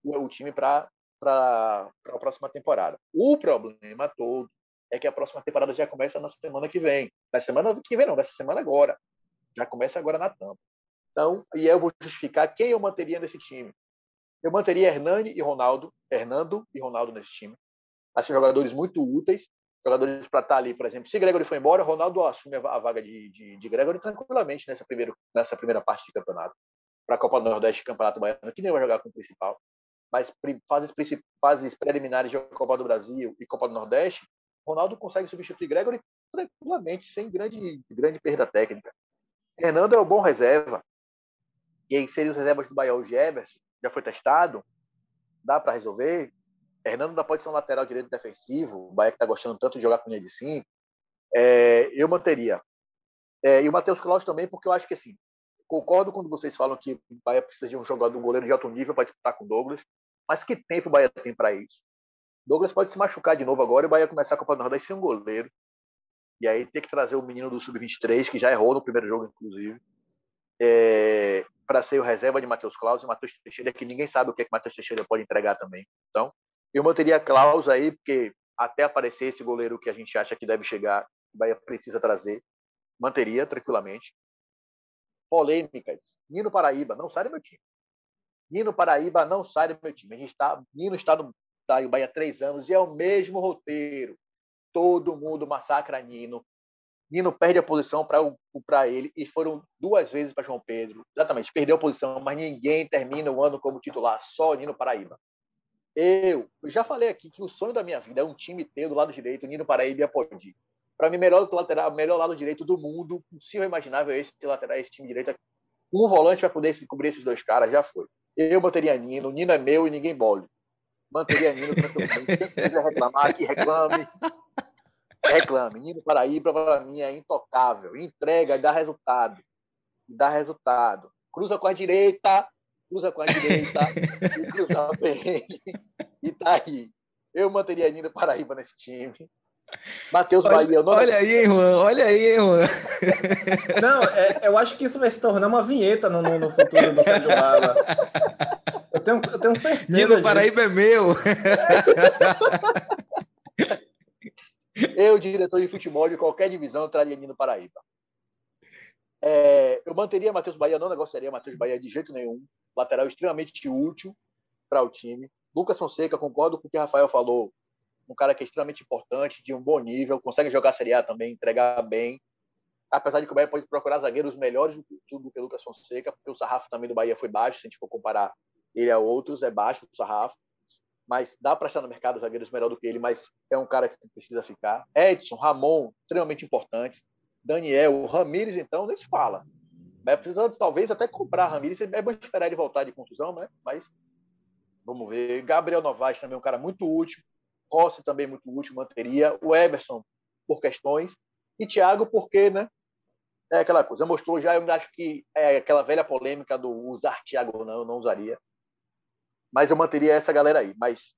o time para a próxima temporada. O problema todo é que a próxima temporada já começa na semana que vem. Na semana que vem, não, nessa semana agora. Já começa agora na tampa. Então, e eu vou justificar quem eu manteria nesse time. Eu manteria Hernani e Ronaldo, Hernando e Ronaldo nesse time. Assim, jogadores muito úteis, jogadores para estar tá ali, por exemplo. Se Gregory foi embora, Ronaldo assume a vaga de, de, de Gregory tranquilamente nessa, primeiro, nessa primeira parte de campeonato. Para a Copa do Nordeste e Campeonato Baiano, que nem vai jogar com o principal. Mas fases, fases preliminares de Copa do Brasil e Copa do Nordeste, Ronaldo consegue substituir Gregory tranquilamente, sem grande, grande perda técnica. Fernando é o bom reserva. E aí seria os reservas do Bahia, o Jefferson, já foi testado, dá para resolver. Hernando ainda pode ser um lateral direito defensivo, o Bahia que está gostando tanto de jogar com linha de 5. É, eu manteria. É, e o Matheus Claus também, porque eu acho que assim, concordo quando vocês falam que o Bahia precisa de um jogador, um goleiro de alto nível para disputar com o Douglas, mas que tempo o Bahia tem para isso? Douglas pode se machucar de novo agora e o Bahia começar a Copa do Nordeste sem um goleiro. E aí ter que trazer o menino do Sub-23, que já errou no primeiro jogo, inclusive, é, para ser o reserva de Matheus Claus e Matheus Teixeira, que ninguém sabe o que, é que Matheus Teixeira pode entregar também. Então, eu manteria Klaus aí, porque até aparecer esse goleiro que a gente acha que deve chegar, o Bahia precisa trazer, manteria tranquilamente. Polêmicas. Nino Paraíba, não sai do meu time. Nino Paraíba não sai do meu time. A gente está, Nino está no tá, o Bahia há três anos e é o mesmo roteiro. Todo mundo massacra Nino. Nino perde a posição para ele e foram duas vezes para João Pedro. Exatamente, perdeu a posição, mas ninguém termina o ano como titular, só Nino Paraíba. Eu, já falei aqui que o sonho da minha vida é um time ter do lado direito Nino Paraíba e Apodi. Para mim, melhor lateral, melhor lado direito do mundo, possível imaginável esse lateral, esse time direito. Um volante para poder cobrir esses dois caras já foi. Eu bateria Nino, Nino é meu e ninguém bole. Manteria Nino tranquilamente. Quem quiser reclamar aqui, reclame. Reclame. Nino Paraíba, para mim, é intocável. Entrega e dá resultado. Dá resultado. Cruza com a direita, cruza com a direita e cruza bem. E tá aí. Eu manteria Nino Paraíba nesse time. Matheus Bahia. Não... Olha aí, Juan. Olha aí, Juan. Não, é, eu acho que isso vai se tornar uma vinheta no, no, no futuro do Sérgio Bala. Eu tenho, eu tenho certeza. Nino disso. Paraíba é meu. Eu, diretor de futebol de qualquer divisão, eu traria Nino Paraíba. É, eu manteria Matheus Bahia, não negociaria Matheus Bahia de jeito nenhum. Lateral extremamente útil para o time. Lucas Fonseca, concordo com o que o Rafael falou. Um cara que é extremamente importante, de um bom nível, consegue jogar a Série A também, entregar bem. Apesar de que o Bahia pode procurar zagueiros melhores do que o Lucas Fonseca, porque o sarrafo também do Bahia foi baixo, se a gente for comparar ele a outros, é baixo o sarrafo. Mas dá para achar no mercado zagueiros melhor do que ele, mas é um cara que precisa ficar. Edson, Ramon, extremamente importantes. Daniel, o Ramires, então, nem se fala. Vai precisar, talvez, até comprar Ramires. É bom esperar ele voltar de contusão, né? Mas vamos ver. Gabriel Novaes também é um cara muito útil. Rossi também muito útil, manteria. O Eberson, por questões. E Thiago, porque, né? É aquela coisa. Mostrou já, eu acho que é aquela velha polêmica do usar Thiago ou não, eu não usaria. Mas eu manteria essa galera aí. Mas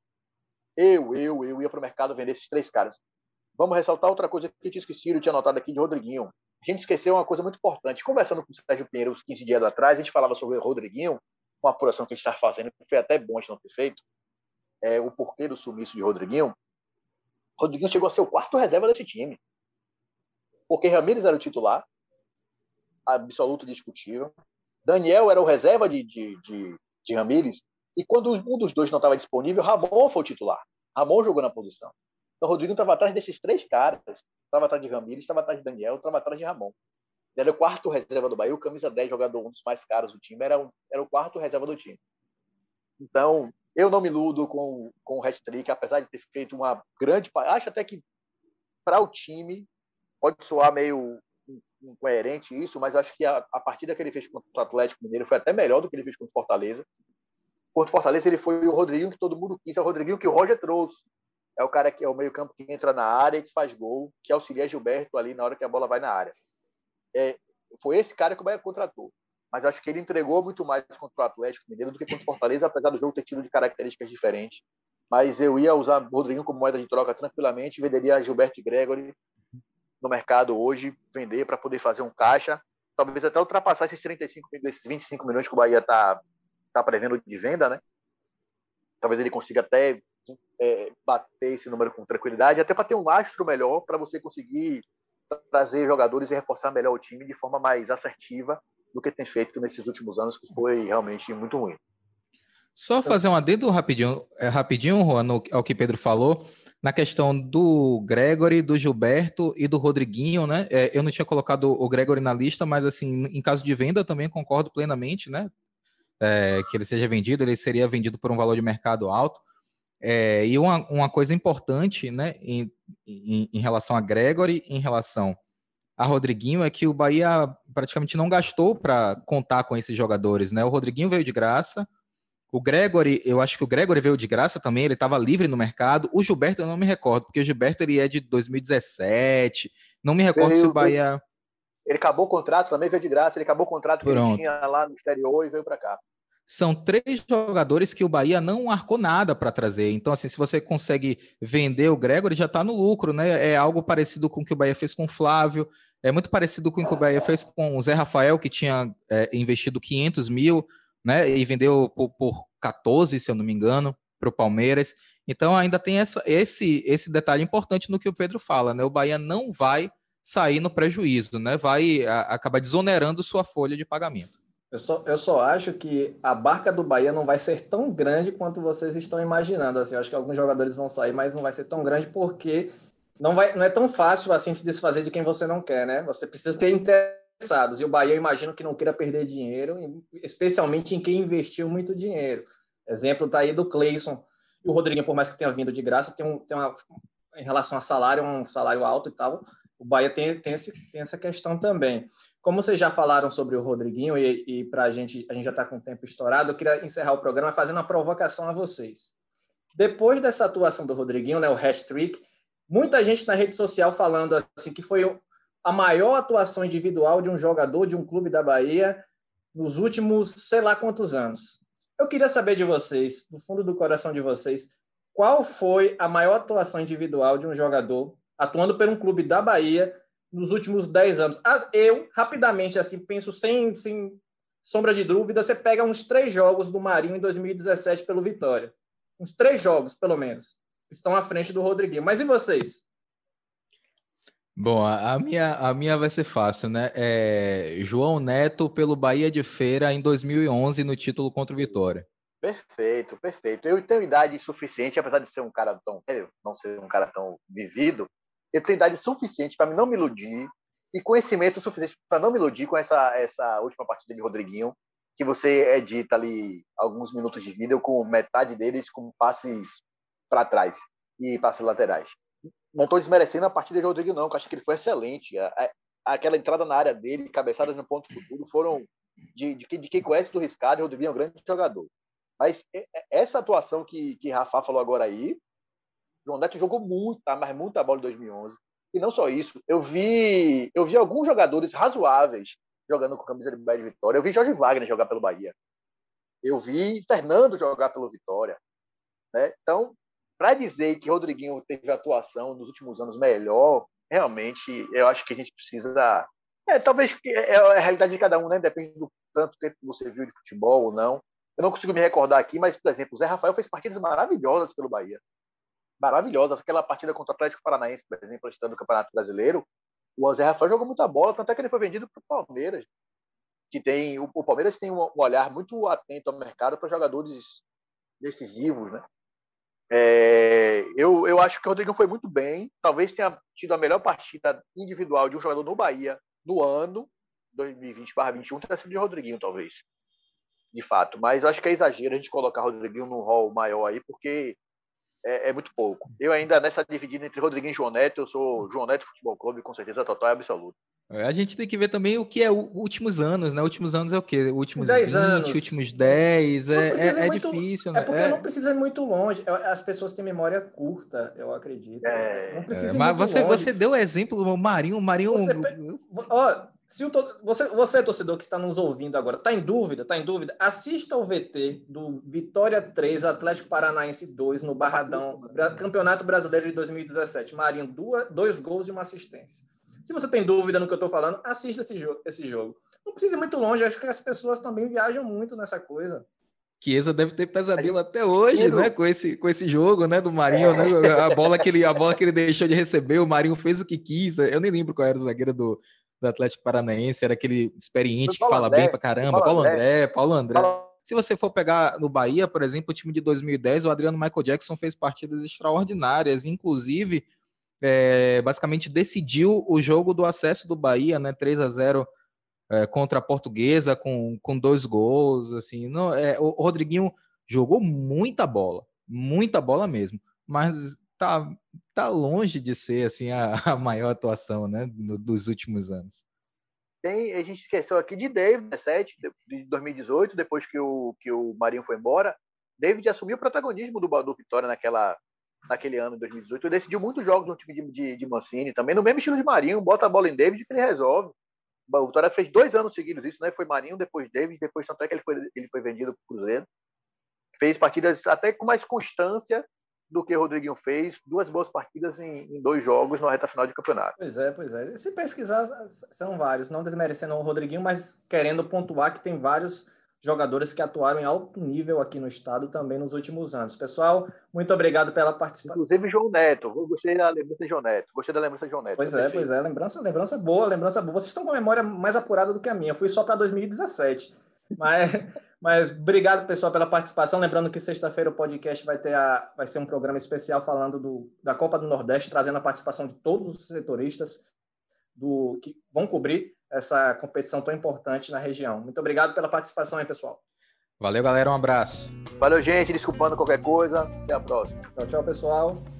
eu, eu, eu ia para o mercado vender esses três caras. Vamos ressaltar outra coisa que eu tinha esquecido, eu tinha anotado aqui de Rodriguinho. A gente esqueceu uma coisa muito importante. Conversando com o Sérgio Pinheiro uns 15 dias atrás, a gente falava sobre o Rodriguinho, uma apuração que a gente está fazendo, que foi até bom a gente não ter feito, é, o porquê do sumiço de Rodriguinho. Rodriguinho chegou a ser o quarto reserva desse time. Porque Ramires era o titular, absoluto discutível. Daniel era o reserva de, de, de, de Ramires, e quando um dos dois não estava disponível, Ramon foi o titular. Ramon jogou na posição. Então, o Rodrigo estava atrás desses três caras. Estava atrás de Ramires, estava atrás de Daniel, estava atrás de Ramon. Ele era o quarto reserva do Bahia, o camisa 10, jogador um dos mais caros do time, era, um, era o quarto reserva do time. Então, eu não me iludo com, com o hat-trick, apesar de ter feito uma grande... Acho até que, para o time, pode soar meio incoerente isso, mas acho que a, a partida que ele fez contra o Atlético Mineiro foi até melhor do que ele fez contra o Fortaleza. Contra o Fortaleza, ele foi o Rodriguinho que todo mundo quis, é o Rodriguinho que o Roger trouxe. É o cara que é o meio-campo que entra na área que faz gol, que auxilia Gilberto ali na hora que a bola vai na área. É, foi esse cara que o Bahia contratou. Mas acho que ele entregou muito mais contra o Atlético Mineiro do que contra o Fortaleza, apesar do jogo ter tido de características diferentes. Mas eu ia usar o Rodriguinho como moeda de troca tranquilamente, venderia Gilberto e Gregory no mercado hoje, vender para poder fazer um caixa, talvez até ultrapassar esses 35, esses 25 milhões que o Bahia está tá prevendo de venda, né? Talvez ele consiga até é, bater esse número com tranquilidade, até para ter um lastro melhor, para você conseguir trazer jogadores e reforçar melhor o time de forma mais assertiva do que tem feito nesses últimos anos, que foi realmente muito ruim. Só fazer um adendo rapidinho, é, rapidinho Juan, ao que Pedro falou na questão do Gregory, do Gilberto e do Rodriguinho, né? É, eu não tinha colocado o Gregory na lista, mas assim, em caso de venda, eu também concordo plenamente, né? É, que ele seja vendido, ele seria vendido por um valor de mercado alto. É, e uma, uma coisa importante, né, em, em, em relação a Gregory, em relação a Rodriguinho, é que o Bahia praticamente não gastou para contar com esses jogadores, né? O Rodriguinho veio de graça, o Gregory, eu acho que o Gregory veio de graça também, ele estava livre no mercado. O Gilberto eu não me recordo, porque o Gilberto ele é de 2017. Não me recordo se o Bahia. Ele acabou o contrato, também veio de graça, ele acabou o contrato que Pronto. ele tinha lá no exterior e veio para cá. São três jogadores que o Bahia não arcou nada para trazer. Então, assim, se você consegue vender o Gregory, já está no lucro, né? É algo parecido com o que o Bahia fez com o Flávio. É muito parecido com o que o Bahia fez com o Zé Rafael, que tinha é, investido 500 mil né? E vendeu por, por 14, se eu não me engano, para o Palmeiras. Então ainda tem essa, esse, esse detalhe importante no que o Pedro fala, né? O Bahia não vai sair no prejuízo, né? Vai a, acabar desonerando sua folha de pagamento. Eu só, eu só acho que a barca do Bahia não vai ser tão grande quanto vocês estão imaginando. Assim, eu acho que alguns jogadores vão sair, mas não vai ser tão grande porque não, vai, não é tão fácil assim se desfazer de quem você não quer, né? Você precisa ter interessados. E o Bahia, eu imagino que não queira perder dinheiro, especialmente em quem investiu muito dinheiro. Exemplo está aí do Cleison. E o Rodriguinho, por mais que tenha vindo de graça, tem, um, tem uma, em relação a salário, um salário alto e tal. O Bahia tem, tem, esse, tem essa questão também. Como vocês já falaram sobre o Rodriguinho, e, e para a gente, a gente já está com o tempo estourado, eu queria encerrar o programa fazendo uma provocação a vocês. Depois dessa atuação do Rodriguinho, né, o hashtag, muita gente na rede social falando assim que foi a maior atuação individual de um jogador de um clube da Bahia nos últimos sei lá quantos anos. Eu queria saber de vocês, do fundo do coração de vocês, qual foi a maior atuação individual de um jogador atuando por um clube da Bahia nos últimos 10 anos? Eu, rapidamente, assim, penso sem, sem sombra de dúvida, você pega uns três jogos do Marinho em 2017 pelo Vitória. Uns três jogos, pelo menos, estão à frente do Rodriguinho. Mas e vocês? Bom, a minha, a minha vai ser fácil, né? É João Neto pelo Bahia de Feira em 2011 no título contra o Vitória. Perfeito, perfeito. Eu tenho idade suficiente, apesar de ser um cara tão, não ser um cara tão vivido, eu tenho idade suficiente para não me iludir e conhecimento suficiente para não me iludir com essa essa última partida de Rodriguinho, que você edita ali alguns minutos de vida com metade deles com passes para trás e passes laterais não estou desmerecendo a partida de Rodrigo, não, que eu acho que ele foi excelente. aquela entrada na área dele, cabeçadas no ponto futuro, foram de, de, de quem conhece do Riscado, Rodrigo é um grande jogador. Mas essa atuação que, que Rafa falou agora aí, João Neto jogou muita, mas muita bola em 2011. E não só isso, eu vi, eu vi alguns jogadores razoáveis jogando com camisa de Bahia de Vitória. Eu vi Jorge Wagner jogar pelo Bahia. Eu vi Fernando jogar pelo Vitória. Né? Então, para dizer que Rodriguinho teve atuação nos últimos anos melhor, realmente eu acho que a gente precisa. É, talvez é, é a realidade de cada um, né? Depende do tanto tempo que você viu de futebol ou não. Eu não consigo me recordar aqui, mas, por exemplo, o Zé Rafael fez partidas maravilhosas pelo Bahia. Maravilhosas. Aquela partida contra o Atlético Paranaense, por exemplo, estando no Campeonato Brasileiro, o Zé Rafael jogou muita bola, tanto é que ele foi vendido para o Palmeiras. que tem o, o Palmeiras tem um, olhar muito atento ao mercado para jogadores decisivos, né? É, eu, eu acho que o Rodrigo foi muito bem. Talvez tenha tido a melhor partida individual de um jogador no Bahia no ano 2020/21 tenha sido de Rodriguinho, talvez. De fato. Mas eu acho que é exagero a gente colocar Rodriguinho num rol maior aí, porque é, é, muito pouco. Eu ainda nessa dividida entre Rodriguinho e João Neto, eu sou João Neto Futebol Clube, com certeza total e absoluta. É, a gente tem que ver também o que é últimos anos, né? Últimos anos é o quê? Últimos 10 20, anos. últimos 10, é, é, é muito, difícil, né? É porque é. não precisa ir muito longe. As pessoas têm memória curta, eu acredito. É. Não precisa é, mas você, longe. você deu o exemplo do Marinho, o Marinho... Você, ó, se o você, você, torcedor que está nos ouvindo agora, está em dúvida, está em dúvida, assista o VT do Vitória 3, Atlético Paranaense 2 no Barradão, Campeonato Brasileiro de 2017. Marinho, duas, dois gols e uma assistência. Se você tem dúvida no que eu estou falando, assista esse jogo, esse jogo. Não precisa ir muito longe, acho que as pessoas também viajam muito nessa coisa. Chiesa deve ter pesadelo até hoje, né? Com esse, com esse jogo, né? Do Marinho, é. né? A bola, que ele, a bola que ele deixou de receber, o Marinho fez o que quis. Eu nem lembro qual era o zagueiro do, do Atlético Paranaense, era aquele experiente que fala André, bem pra caramba, Paulo, Paulo André, Paulo André. Se você for pegar no Bahia, por exemplo, o time de 2010, o Adriano Michael Jackson fez partidas extraordinárias, inclusive, é, basicamente decidiu o jogo do acesso do Bahia, né, 3 a 0 é, contra a Portuguesa, com, com dois gols, assim, não, é, o Rodriguinho jogou muita bola, muita bola mesmo, mas tá, tá longe de ser assim a, [laughs] a maior atuação né, no, dos últimos anos. Tem, a gente esqueceu aqui de David, 7 de 2018, depois que o, que o Marinho foi embora. David assumiu o protagonismo do, do Vitória naquela, naquele ano, de 2018. Ele decidiu muitos jogos no time de, de, de Mancini, também no mesmo estilo de Marinho, bota a bola em David que ele resolve. O Vitória fez dois anos seguidos isso, né? Foi Marinho, depois David, depois tanto é que ele foi, ele foi vendido para o Cruzeiro. Fez partidas até com mais constância do que o Rodriguinho fez, duas boas partidas em, em, dois jogos na reta final de campeonato. Pois é, pois é. Se pesquisar, são vários, não desmerecendo o Rodriguinho, mas querendo pontuar que tem vários jogadores que atuaram em alto nível aqui no estado também nos últimos anos. Pessoal, muito obrigado pela participação. Inclusive João Neto, eu gostei da lembrança de João Neto. Gostei da lembrança de João Neto. Pois é, pois é, lembrança, lembrança boa, lembrança boa. Vocês estão com a memória mais apurada do que a minha. Eu fui só para 2017. Mas mas obrigado, pessoal, pela participação. Lembrando que sexta-feira o podcast vai, ter a, vai ser um programa especial falando do, da Copa do Nordeste, trazendo a participação de todos os setoristas do, que vão cobrir essa competição tão importante na região. Muito obrigado pela participação aí, pessoal. Valeu, galera. Um abraço. Valeu, gente. Desculpando qualquer coisa. Até a próxima. Tchau, tchau, pessoal.